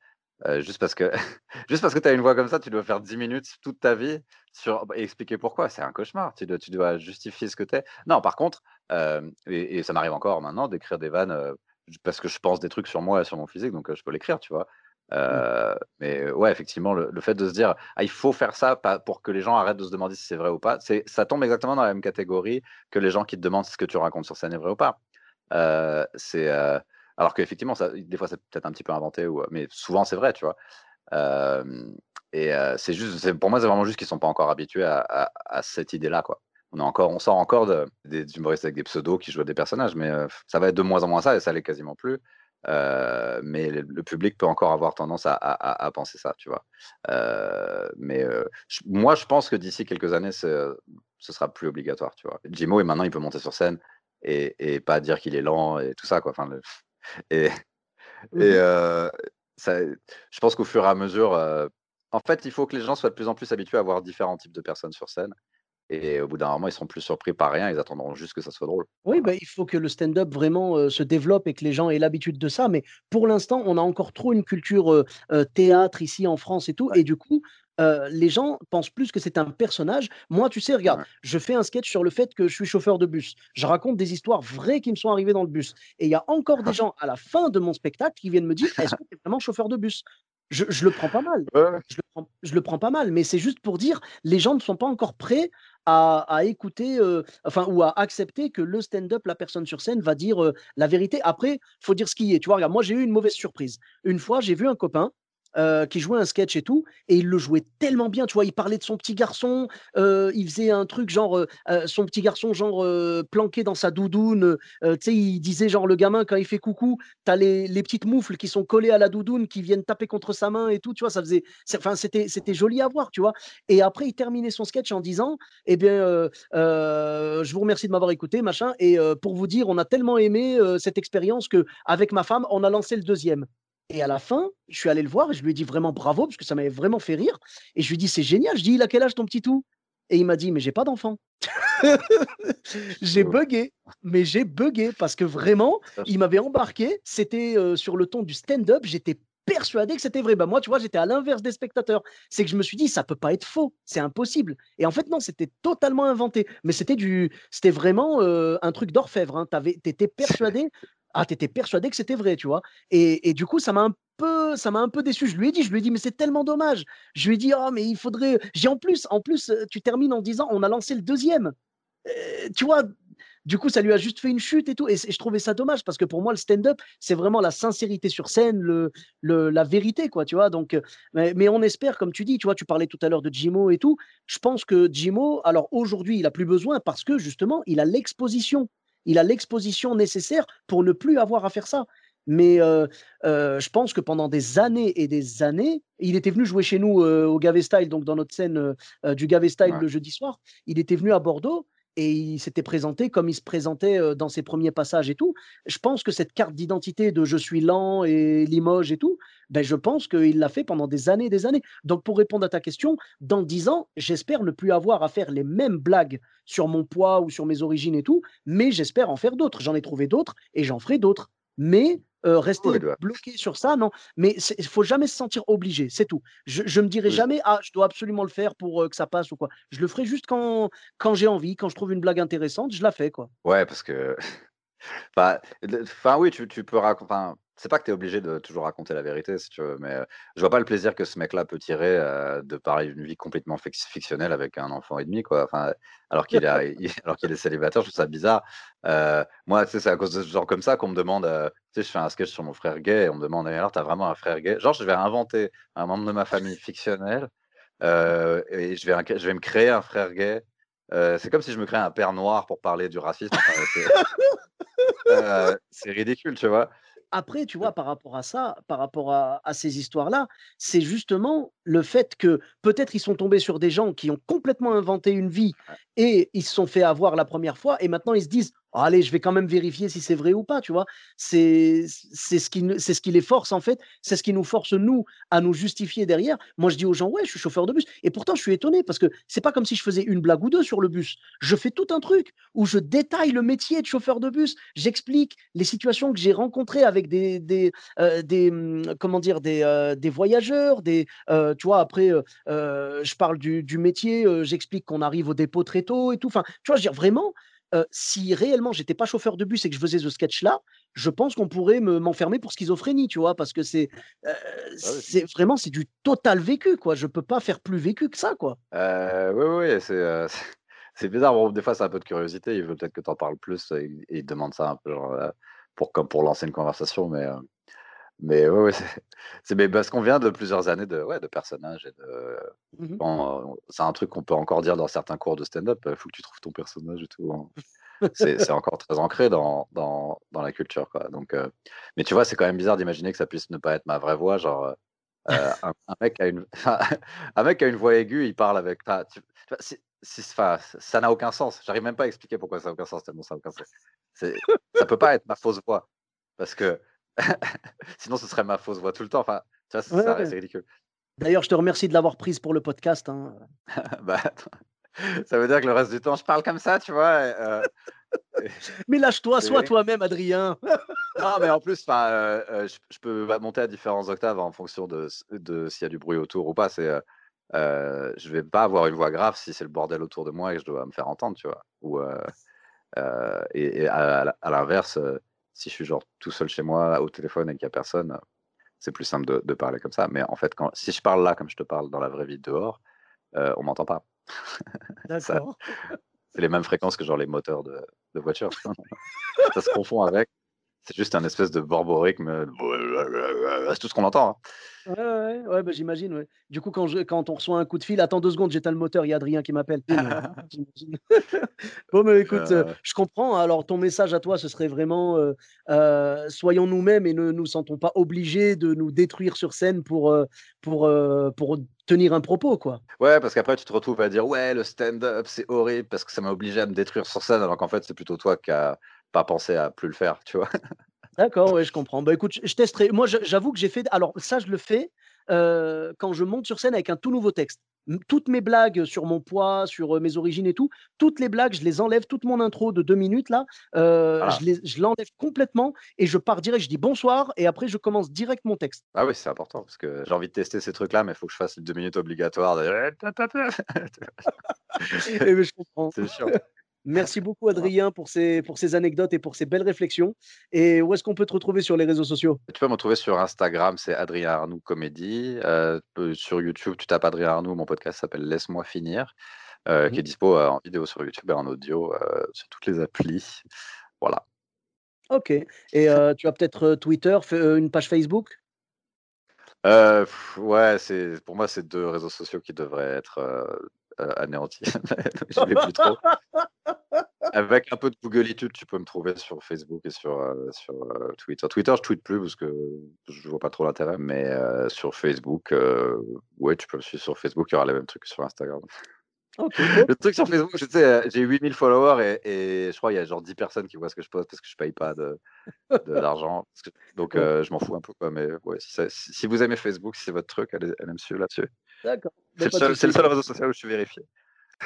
B: juste parce que que tu as une voix comme ça, tu dois faire 10 minutes toute ta vie sur et expliquer pourquoi. C'est un cauchemar. Tu dois, tu dois justifier ce que tu es. Non, par contre, et, ça m'arrive encore maintenant d'écrire des vannes parce que je pense des trucs sur moi et sur mon physique, donc je peux l'écrire, tu vois? Mmh. Euh, mais ouais, effectivement, le, fait de se dire ah, il faut faire ça pour que les gens arrêtent de se demander si c'est vrai ou pas, ça tombe exactement dans la même catégorie que les gens qui te demandent si ce que tu racontes sur scène est vrai ou pas. Euh, c'est euh, alors qu'effectivement, des fois, c'est peut-être un petit peu inventé, ou, mais souvent c'est vrai, tu vois. et c'est juste, pour moi, c'est vraiment juste qu'ils sont pas encore habitués à, cette idée-là, quoi. On, encore, on sort encore des humoristes avec des pseudos qui jouent des personnages, mais ça va être de moins en moins ça, et ça l'est quasiment plus mais le, public peut encore avoir tendance à, penser ça, tu vois. mais moi, je pense que d'ici quelques années, ce sera plus obligatoire, tu vois. Jimo, et maintenant, il peut monter sur scène et, pas dire qu'il est lent et tout ça, quoi. Enfin, et, mmh et ça, je pense qu'au fur et à mesure, en fait, il faut que les gens soient de plus en plus habitués à voir différents types de personnes sur scène. Et au bout d'un moment, ils seront plus surpris par rien, ils attendront juste que ça soit drôle.
A: Oui, bah, il faut que le stand-up vraiment se développe et que les gens aient l'habitude de ça. Mais pour l'instant, on a encore trop une culture théâtre ici en France et tout. Et du coup, les gens pensent plus que c'est un personnage. Moi, tu sais, regarde, je fais un sketch sur le fait que je suis chauffeur de bus. Je raconte des histoires vraies qui me sont arrivées dans le bus. Et il y a encore des gens à la fin de mon spectacle qui viennent me dire Est-ce que tu es vraiment chauffeur de bus? Je, le prends pas mal. Je, le je, le prends, pas mal, mais c'est juste pour dire les gens ne sont pas encore prêts à, écouter, enfin, ou à accepter que le stand-up, la personne sur scène, va dire la vérité. Après, faut dire ce qui est. Tu vois, regarde, moi, j'ai eu une mauvaise surprise. Une fois, j'ai vu un copain euh, qui jouait un sketch et tout, et il le jouait tellement bien, tu vois, il parlait de son petit garçon, euh, il faisait un truc genre, euh, son petit garçon genre planqué dans sa doudoune, tu sais, il disait genre le gamin quand il fait coucou, t'as les, les petites moufles qui sont collées à la doudoune, qui viennent taper contre sa main et tout, tu vois, ça faisait, enfin c'était, c'était joli à voir, tu vois. Et après, il terminait son sketch en disant, eh bien, je vous remercie de m'avoir écouté, machin, et pour vous dire, on a tellement aimé cette expérience que avec ma femme, on a lancé le deuxième. Et à la fin, je suis allé le voir et je lui ai dit vraiment bravo parce que ça m'avait vraiment fait rire. Et je lui ai dit c'est génial. Je dis il a quel âge ton petit tout? Et il m'a dit mais j'ai pas d'enfant. j'ai bugué, mais j'ai bugué parce que vraiment il m'avait embarqué. C'était sur le ton du stand-up. J'étais persuadé que c'était vrai. Bah, moi, tu vois, j'étais à l'inverse des spectateurs. C'est que je me suis dit, ça peut pas être faux, c'est impossible. Et en fait, non, c'était totalement inventé. Mais c'était du, c'était vraiment euh, un truc d'orfèvre. Hein. Tu étais persuadé, ah, étais persuadé que c'était vrai, tu vois? Et, et, du coup, ça m'a un peu, ça m'a un peu déçu. Je lui ai dit, je lui ai dit, mais c'est tellement dommage. Je lui ai dit, oh, mais il faudrait. J'ai en plus, en plus, tu termines en disant, on a lancé le deuxième. Euh, tu vois, du coup, ça lui a juste fait une chute et tout. Et, je trouvais ça dommage parce que pour moi, le stand-up, c'est vraiment la sincérité sur scène, le, la vérité, quoi, tu vois? Donc, euh, mais, on espère, comme tu dis, tu vois, tu parlais tout à l'heure de Jimo et tout. Je pense que Jimo, alors aujourd'hui, il a plus besoin parce que justement, il a l'exposition. Il a l'exposition nécessaire pour ne plus avoir à faire ça. Mais euh, euh, je pense que pendant des années et des années, il était venu jouer chez nous au Gavé Style, donc dans notre scène du Gavé Style le jeudi soir. Il était venu à Bordeaux et il s'était présenté comme il se présentait dans ses premiers passages et tout. Je pense que cette carte d'identité de je suis lent et Limoges et tout, ben je pense qu'il l'a fait pendant des années et des années. Donc pour répondre à ta question, dans dix ans, j'espère ne plus avoir à faire les mêmes blagues sur mon poids ou sur mes origines et tout, mais j'espère en faire d'autres. J'en ai trouvé d'autres et j'en ferai d'autres. Mais rester bloqué sur ça, non. Mais il faut jamais se sentir obligé, c'est tout. Je, je me dirai jamais, ah, je dois absolument le faire pour que ça passe ou quoi. Je le ferai juste quand, quand j'ai envie, quand je trouve une blague intéressante, je la fais, quoi.
B: Ouais, parce que. Enfin, oui, tu, tu peux raconter c'est pas que tu es obligé de toujours raconter la vérité, si tu veux, mais je vois pas le plaisir que ce mec-là peut tirer de pareil une vie complètement fictionnelle avec un enfant et demi, quoi. Enfin, alors qu'il est, alors qu'il est célibataire, je trouve ça bizarre. moi, c'est à cause de ce genre comme ça qu'on me demande, tu sais, je fais un sketch sur mon frère gay et on me demande, alors, t'as vraiment un frère gay? Genre, je vais inventer un membre de ma famille fictionnel et je vais, je vais me créer un frère gay. c'est comme si je me créais un père noir pour parler du racisme. c'est ridicule, tu vois.
A: Après, tu vois, par rapport à ça, par rapport à, ces histoires-là, c'est justement le fait que peut-être ils sont tombés sur des gens qui ont complètement inventé une vie et ils se sont fait avoir la première fois et maintenant ils se disent «Oh, allez, je vais quand même vérifier si c'est vrai ou pas, tu vois? C'est ce, qui, ce qui les force, en fait. C'est ce qui nous force, nous, à nous justifier derrière. Moi, je dis aux gens, ouais, je suis chauffeur de bus. Et pourtant, je suis étonné parce que c'est pas comme si je faisais une blague ou deux sur le bus. Je fais tout un truc où je détaille le métier de chauffeur de bus. J'explique les situations que j'ai rencontrées avec des, des, euh, des mmh, comment dire, des, euh, des voyageurs, des, euh, tu vois, après, je parle du, du métier, j'explique qu'on arrive au dépôt très tôt et tout. Enfin, tu vois, je veux dire, vraiment, si réellement j'étais pas chauffeur de bus et que je faisais ce sketch-là, je pense qu'on pourrait m'enfermer pour schizophrénie, tu vois, parce que c'est ah c'est vraiment c'est du total vécu, quoi. Je peux pas faire plus vécu que ça, quoi.
B: oui, oui, c'est c'est bizarre. des fois, c'est un peu de curiosité. Il veut peut-être que tu en parles plus et, il demande ça un peu genre, pour, comme pour lancer une conversation, mais. Mais oui, c'est parce qu'on vient de plusieurs années de, ouais, de personnages. Et de, mmh c'est un truc qu'on peut encore dire dans certains cours de stand-up. Il faut que tu trouves ton personnage et tout. Hein. C'est encore très ancré dans, dans, dans, la culture. Quoi. Donc, mais tu vois, c'est quand même bizarre d'imaginer que ça puisse ne pas être ma vraie voix. Genre, un, mec a une, un mec a une voix aiguë, il parle avec. Tu, ça n'a aucun sens. J'arrive même pas à expliquer pourquoi ça n'a aucun sens, tellement ça n'a aucun sens. Ça peut pas être ma fausse voix. Parce que Sinon, ce serait ma fausse voix tout le temps. Enfin, tu vois, ça, c'est ridicule.
A: D'ailleurs, je te remercie de l'avoir prise pour le podcast. Hein.
B: bah, ça veut dire que le reste du temps, je parle comme ça, tu vois. Euh,
A: mais lâche-toi, sois toi-même, Adrien.
B: non, mais en plus, euh, euh, je, peux monter à différentes octaves en fonction de, de s'il y a du bruit autour ou pas. C'est, euh, je vais pas avoir une voix grave si c'est le bordel autour de moi et que je dois me faire entendre, tu vois. Ou, et, à, à l'inverse, si je suis genre tout seul chez moi au téléphone et qu'il n'y a personne, c'est plus simple de, parler comme ça. Mais en fait, quand, si je parle là comme je te parle dans la vraie vie dehors, euh, on m'entend pas.
A: D'accord.
B: c'est les mêmes fréquences que genre les moteurs de, de voiture. ça se confond avec. C'est juste un espèce de borborigme. C'est tout ce qu'on entend. Hein.
A: Ouais, ouais, bah, j'imagine. Ouais. Du coup, quand, je, quand on reçoit un coup de fil, attends deux secondes, j'éteins le moteur, il y a Adrien qui m'appelle. bon, mais écoute, euh, je comprends. Hein. Alors, ton message à toi, ce serait vraiment euh, euh, soyons nous-mêmes et ne nous sentons pas obligés de nous détruire sur scène pour, pour, pour tenir un propos, quoi.
B: Ouais, parce qu'après, tu te retrouves à dire ouais, le stand-up, c'est horrible parce que ça m'a obligé à me détruire sur scène, alors qu'en fait, c'est plutôt toi qui as pas pensé à plus le faire, tu vois.
A: D'accord, ouais, je comprends. Bah écoute, je, testerai. Moi, j'avoue que j'ai fait. Alors, ça, je le fais. quand je monte sur scène avec un tout nouveau texte toutes mes blagues sur mon poids, sur mes origines et tout, toutes les blagues, je les enlève, toute mon intro de deux minutes là, ah. je l'enlève complètement et je pars direct, je dis bonsoir et après je commence direct mon texte.
B: Ah oui, c'est important parce que j'ai envie de tester ces trucs-là, mais il faut que je fasse les deux minutes obligatoires.
A: Eh, je comprends. C'est sûr. Merci beaucoup, Adrien, pour ces, pour ces anecdotes et pour ces belles réflexions. Et où est-ce qu'on peut te retrouver sur les réseaux sociaux?
B: Tu peux me retrouver sur Instagram, c'est Adrien Arnoux Comédie. Euh, sur YouTube, tu tapes Adrien Arnoux, mon podcast s'appelle Laisse-moi finir, euh, mmh qui est dispo euh, en vidéo sur YouTube et en audio sur toutes les applis. Voilà.
A: Ok. Et tu as peut-être Twitter, une page Facebook?
B: Ouais, c'est pour moi, c'est deux réseaux sociaux qui devraient être plus trop. Avec un peu de Googleitude, tu peux me trouver sur Facebook et sur, sur Twitter. Twitter, je tweete plus parce que je vois pas trop l'intérêt, mais sur Facebook, ouais, tu peux me suivre sur Facebook, il y aura les mêmes trucs sur Instagram. Le truc sur Facebook, je sais, j'ai 8000 followers et, je crois qu'il y a genre 10 personnes qui voient ce que je poste parce que je paye pas de, de l'argent. Donc je m'en fous un peu. Quoi, mais ouais, si, vous aimez Facebook, si c'est votre truc, allez, allez me suivre là-dessus. D'accord. C'est le, seul réseau social où je suis vérifié.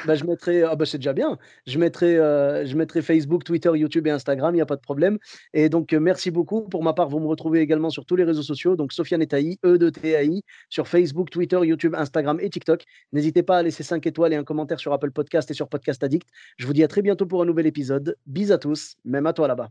A: Bah, je mettrai, ah bah, c'est déjà bien. Je mettrai, euh, je mettrai Facebook, Twitter, YouTube et Instagram, il n'y a pas de problème. Et donc, euh, merci beaucoup. Pour ma part, vous me retrouvez également sur tous les réseaux sociaux. Donc, Sofiane Etaï, E de TAI, sur Facebook, Twitter, YouTube, Instagram et TikTok. N'hésitez pas à laisser 5 étoiles et un commentaire sur Apple Podcast et sur Podcast Addict. Je vous dis à très bientôt pour un nouvel épisode. Bis à tous, même à toi là-bas.